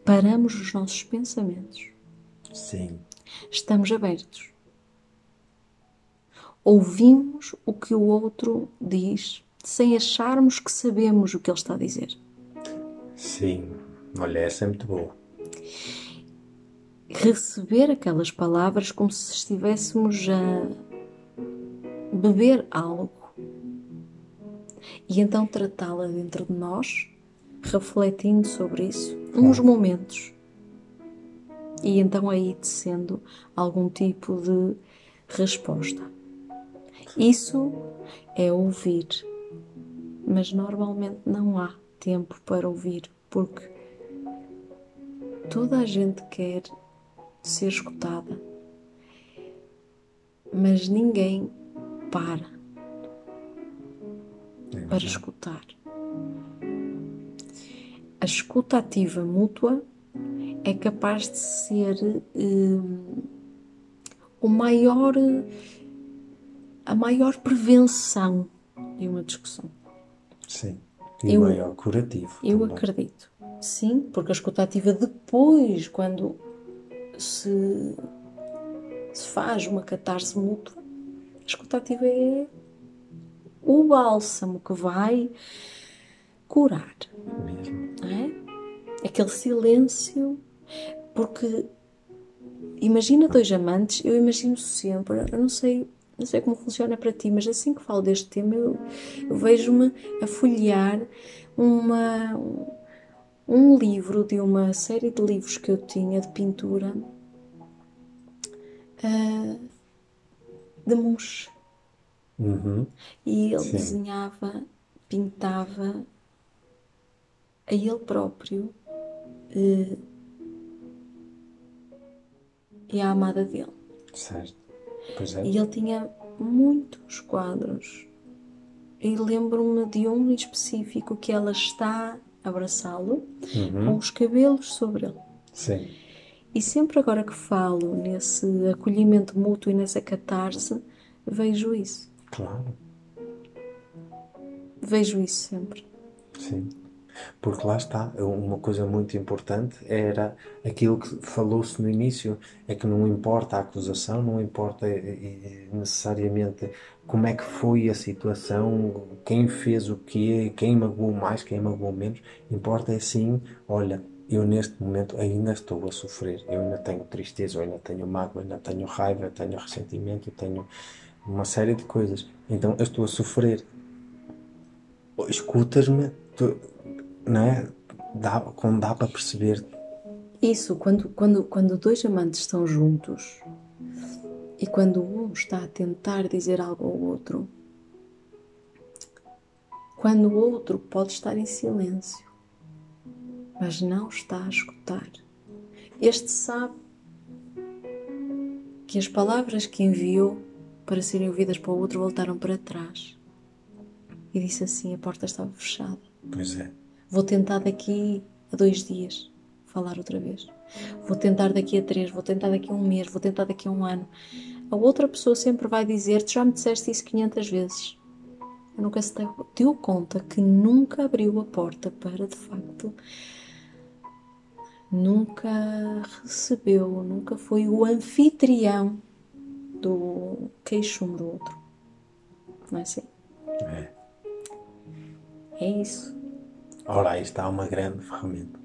paramos os nossos pensamentos, Sim, estamos abertos, ouvimos o que o outro diz sem acharmos que sabemos o que ele está a dizer. sim. Olha, essa é muito boa. Receber aquelas palavras como se estivéssemos a beber algo e então tratá-la dentro de nós, refletindo sobre isso, uns momentos. E então aí descendo algum tipo de resposta. Isso é ouvir, mas normalmente não há tempo para ouvir, porque toda a gente quer ser escutada, mas ninguém para É para escutar. A escuta ativa mútua é capaz de ser hum, o maior, a maior prevenção de uma discussão. Sim. E Eu- o maior curativo. Eu também. acredito. Sim, porque a escuta ativa depois, quando se, se faz uma catarse mútua, a escuta ativa é o bálsamo que vai curar, Mesmo. não é? Aquele silêncio, porque imagina dois amantes, eu imagino sempre, eu não sei, não sei como funciona para ti, mas assim que falo deste tema, eu, eu vejo-me a folhear uma, um livro de uma série de livros que eu tinha de pintura ah, de Munch. Uhum. E ele Sim. desenhava, pintava a ele próprio eh, e a amada dele. Certo. Pois é. E ele tinha muitos quadros. E lembro-me de um em específico que ela está a abraçá-lo com os cabelos sobre ele. Sim. E sempre agora que falo nesse acolhimento mútuo e nessa catarse, vejo isso. Claro. Vejo isso sempre. Sim. Porque lá está, uma coisa muito importante era aquilo que falou-se no início, é que não importa a acusação, não importa eh, eh, necessariamente como é que foi a situação, quem fez o quê, quem magoou mais, quem magoou menos, importa é sim, olha, eu neste momento ainda estou a sofrer, eu ainda tenho tristeza, eu ainda tenho mágoa, ainda tenho raiva, tenho ressentimento, tenho uma série de coisas. Então eu estou a sofrer. Escutas-me, tu- não é? Dá, como dá para perceber. Isso, quando, quando, quando dois amantes estão juntos e quando um está a tentar dizer algo ao outro, quando o outro pode estar em silêncio, mas não está a escutar, este sabe que as palavras que enviou para serem ouvidas para o outro voltaram para trás e disse assim: a porta estava fechada. Pois é. Vou tentar daqui a dois dias falar outra vez. Vou tentar daqui a três, vou tentar daqui a um mês, vou tentar daqui a um ano. A outra pessoa sempre vai dizer: Tu já me disseste isso 500 vezes. Eu nunca se deu, conta que nunca abriu a porta para, de facto, nunca recebeu, nunca foi o anfitrião do queixume do outro. Não é assim? é. É isso. Ora, aí está uma grande ferramenta.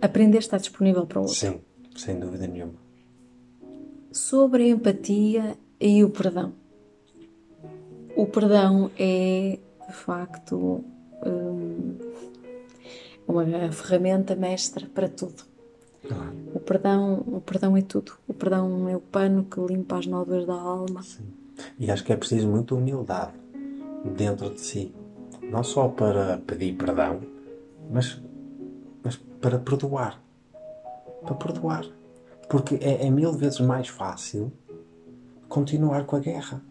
Aprender está disponível para o outro. Sim, sem dúvida nenhuma. sobre a empatia e o perdão. O perdão é, de facto, hum, uma ferramenta mestra para tudo. Claro. O perdão, o perdão é tudo. O perdão é o pano que limpa as nódoas da alma. E acho que é preciso muita humildade dentro de si. Não só para pedir perdão, mas, mas para perdoar. Para perdoar. Porque é, é mil vezes mais fácil continuar com a guerra.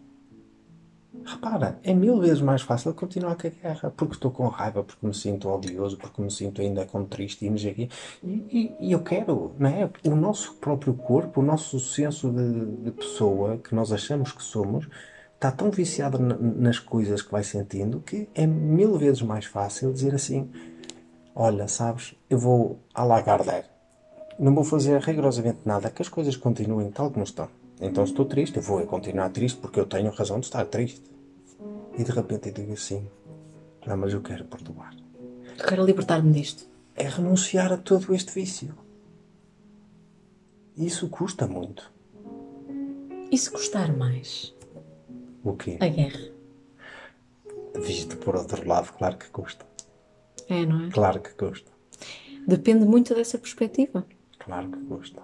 Repara, é mil vezes mais fácil continuar com a guerra. Porque estou com raiva, porque me sinto odioso, porque me sinto ainda com triste e, não sei o quê. e, e, e eu quero, não é? O nosso próprio corpo, o nosso senso de, de pessoa que nós achamos que somos, está tão viciado na- nas coisas que vai sentindo que é mil vezes mais fácil dizer assim: Olha, sabes, eu vou à Lagardère, não vou fazer rigorosamente nada, que as coisas continuem tal como estão. Então, se estou triste, eu vou continuar triste porque eu tenho razão de estar triste. E de repente eu digo assim: Não, mas eu quero perdoar. Eu quero libertar-me disto. É renunciar a todo este vício. Isso custa muito. E se custar mais? O quê? A guerra. Visto por outro lado, claro que custa. É, não é? Claro que custa. Depende muito dessa perspectiva. Claro que custa.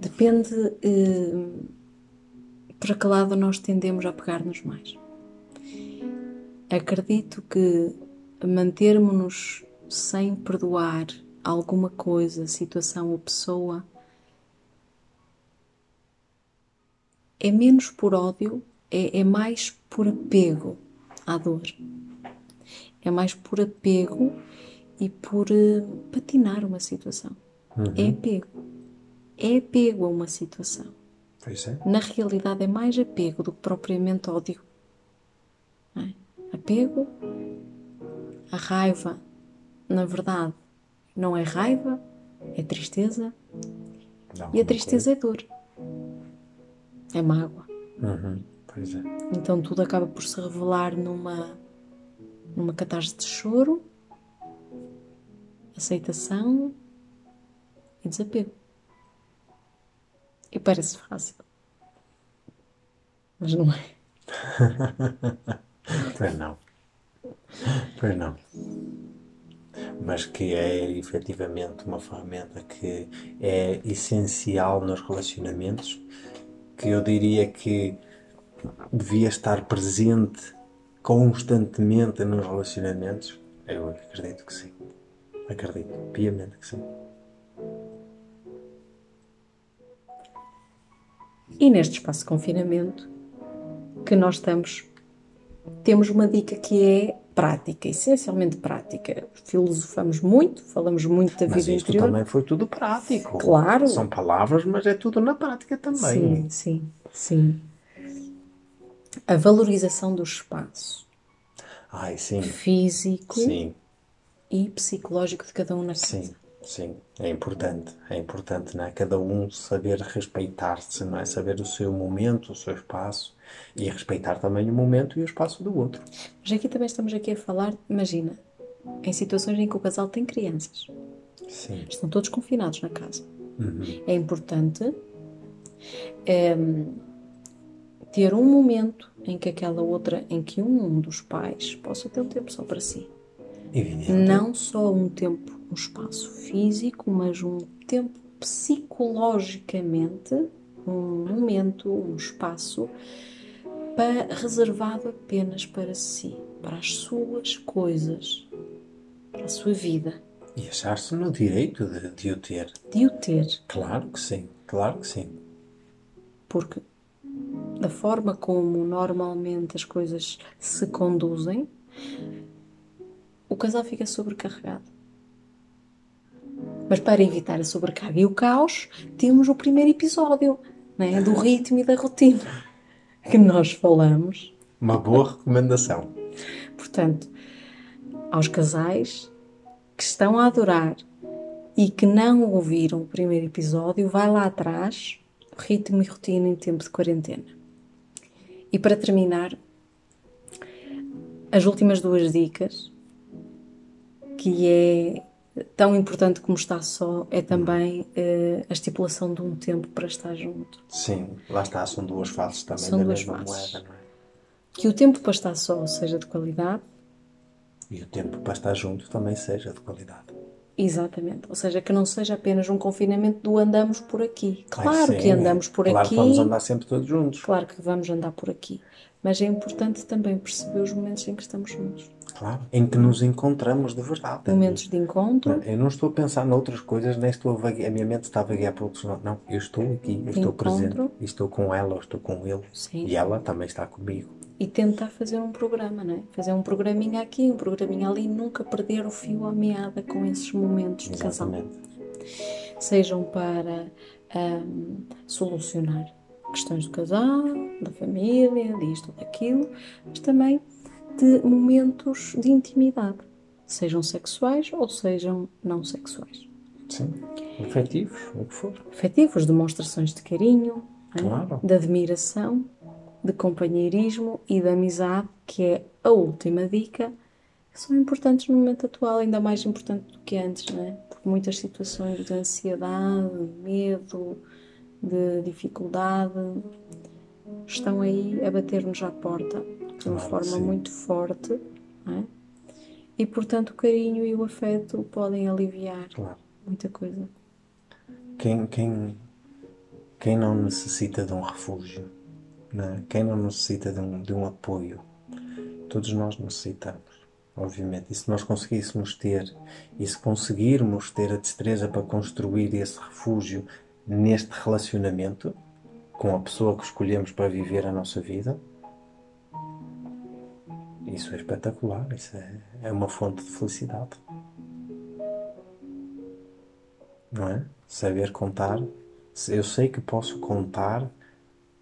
Depende eh, para que lado nós tendemos a pegar-nos mais. Acredito que mantermos-nos sem perdoar alguma coisa, situação ou pessoa é menos por ódio, é, é mais por apego à dor. É mais por apego e por eh, patinar uma situação. É apego. É apego a uma situação. Pois é. Na realidade, é mais apego do que propriamente ódio. é? Apego, a raiva, na verdade, não é raiva, é tristeza. Não, E a tristeza é dor. É mágoa. Uhum. Pois é. Então tudo acaba por se revelar numa, numa catarse de choro, aceitação e desapego. E parece fácil. Mas não é. Pois não. Pois não. Mas que é efetivamente uma ferramenta que é essencial nos relacionamentos, que eu diria que devia estar presente constantemente nos relacionamentos. Eu acredito que sim. Acredito, piamente que sim. E neste espaço de confinamento que nós estamos, temos uma dica que é prática, essencialmente prática. Filosofamos muito, falamos muito da Mas vida isto interior. também foi tudo prático. Claro. São palavras, mas é tudo na prática também. Sim, sim, sim. A valorização do espaço Ai, sim. físico Sim, e psicológico de cada um na casa. sim, sim. É importante. É importante, não é? Cada um saber respeitar-se, não é? Saber o seu momento, o seu espaço e respeitar também o momento e o espaço do outro. Mas aqui também estamos aqui a falar, imagina, em situações em que o casal tem crianças. Sim. Estão todos confinados na casa. É importante em, ter um momento em que aquela outra, em que um dos pais possa ter um tempo só para si. Evidente. Não só um tempo, um espaço físico, mas um tempo psicologicamente, um momento, um espaço pa- reservado apenas para si, para as suas coisas, para a sua vida, E achar-se no direito de, de o ter. de o ter. Claro que sim, claro que sim. Porque da forma como normalmente as coisas se conduzem, o casal fica sobrecarregado. Mas para evitar a sobrecarga e o caos, temos o primeiro episódio né, do ritmo e da rotina que nós falamos. Uma boa recomendação. Portanto, aos casais que estão a adorar e que não ouviram o primeiro episódio, vai lá atrás, ritmo e rotina em tempo de quarentena. E para terminar, as últimas duas dicas, que é tão importante como estar só, é também eh, a estipulação de um tempo para estar junto. Sim, lá está, são duas faces também São da duas mesma faces. moeda, não é? Que o tempo para estar só seja de qualidade, E o tempo para estar junto também seja de qualidade. Exatamente. Ou seja, que não seja apenas um confinamento do andamos por aqui. Claro Sim, que andamos por claro aqui. que vamos andar sempre todos juntos. Claro que vamos andar por aqui. Mas é importante também perceber os momentos em que estamos juntos. Claro. Em que nos encontramos de verdade. Momentos de encontro, Eu não estou a pensar noutras coisas, nem estou a vaguear. A minha mente está a vaguear para outros. Não, não, eu estou aqui, eu estou presente. E estou com ela, ou estou com ele. Sim. E ela também está comigo. e tentar fazer um programa, não é? Fazer um programinha aqui, um programinha ali, nunca perder o fio à meada com esses momentos de casal. Exatamente. Sejam para ahm, solucionar questões do casal, da família, disto ou daquilo, mas também de momentos de intimidade, sejam sexuais ou sejam não sexuais. Sim. Efetivos, o que for. Afetivos, demonstrações de carinho, é? Claro. de admiração, de companheirismo e de amizade, que é a última dica, que são importantes no momento atual, ainda mais importante do que antes, não é? Porque muitas situações de ansiedade, de medo, de dificuldade estão aí a bater-nos à porta de uma Claro forma sim. muito forte, é? E portanto o carinho e o afeto podem aliviar Claro. muita coisa. Quem, quem, quem não necessita de um refúgio? é? Quem não necessita de um, de um apoio? Todos nós necessitamos, obviamente. E se nós conseguíssemos ter, e se conseguirmos ter a destreza para construir esse refúgio neste relacionamento, com a pessoa que escolhemos para viver a nossa vida, isso é espetacular, isso é, é uma fonte de felicidade. Não é? Saber contar. Eu sei que posso contar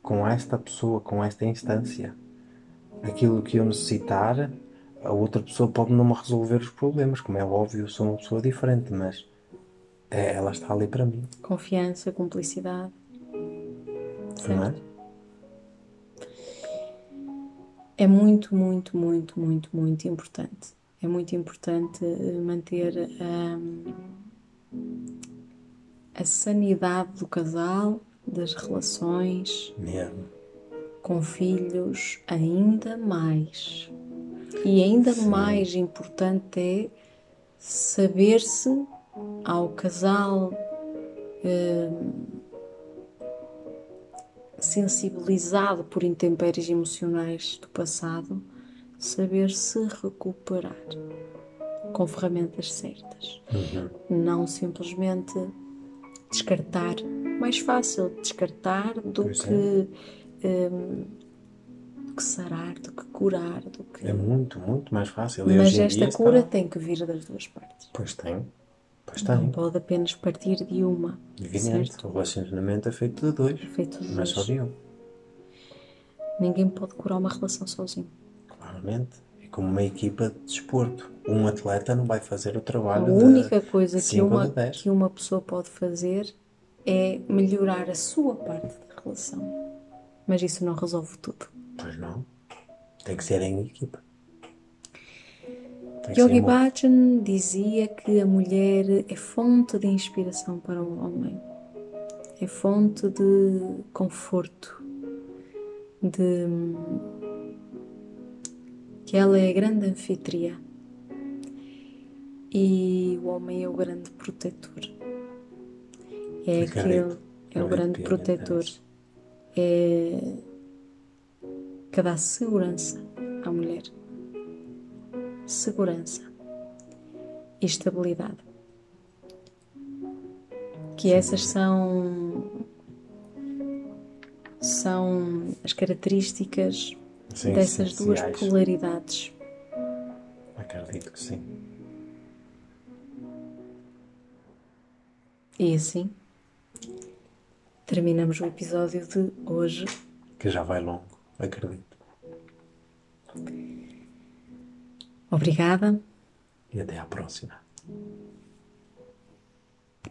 com esta pessoa, com esta instância. Aquilo que eu necessitar, a outra pessoa pode não me resolver os problemas, como é óbvio, eu sou uma pessoa diferente, mas é, ela está ali para mim, Confiança, cumplicidade. não é? É muito, muito, muito, muito, muito importante. É muito importante eh, manter hum, a sanidade do casal, das relações, com filhos, ainda mais. E ainda mais importante é saber-se ao casal hum, sensibilizado por intempéries emocionais do passado, saber se recuperar com ferramentas certas. Não simplesmente descartar mais fácil descartar do Pois é. que, hum, do que sarar, do que curar, do que. É muito, muito mais fácil. E Mas esta dia está- cura tem que vir das duas partes. Pois tem. Pois Não pode apenas partir de uma. Evidente. Certo? O relacionamento é feito de dois. Feito de Não é só dois. de um. Ninguém pode curar uma relação sozinho. Claramente. É como uma equipa de desporto. Um atleta não vai fazer o A trabalho de única coisa que uma, de que uma pessoa pode fazer é melhorar a sua parte da relação. Mas isso não resolve tudo. Pois não. Tem que ser em equipa. Yogi Bhajan dizia que a mulher é fonte de inspiração para o homem, é fonte de conforto, de que ela é a grande anfitriã. E o homem é o grande protetor. É aquele, é o grande protetor, é que dá segurança segurança e estabilidade. Que essas são são as características Sim, dessas duas essenciais. polaridades. Acredito que sim. E assim terminamos o episódio de hoje. Que já vai longo. Acredito. Obrigada. E até à próxima.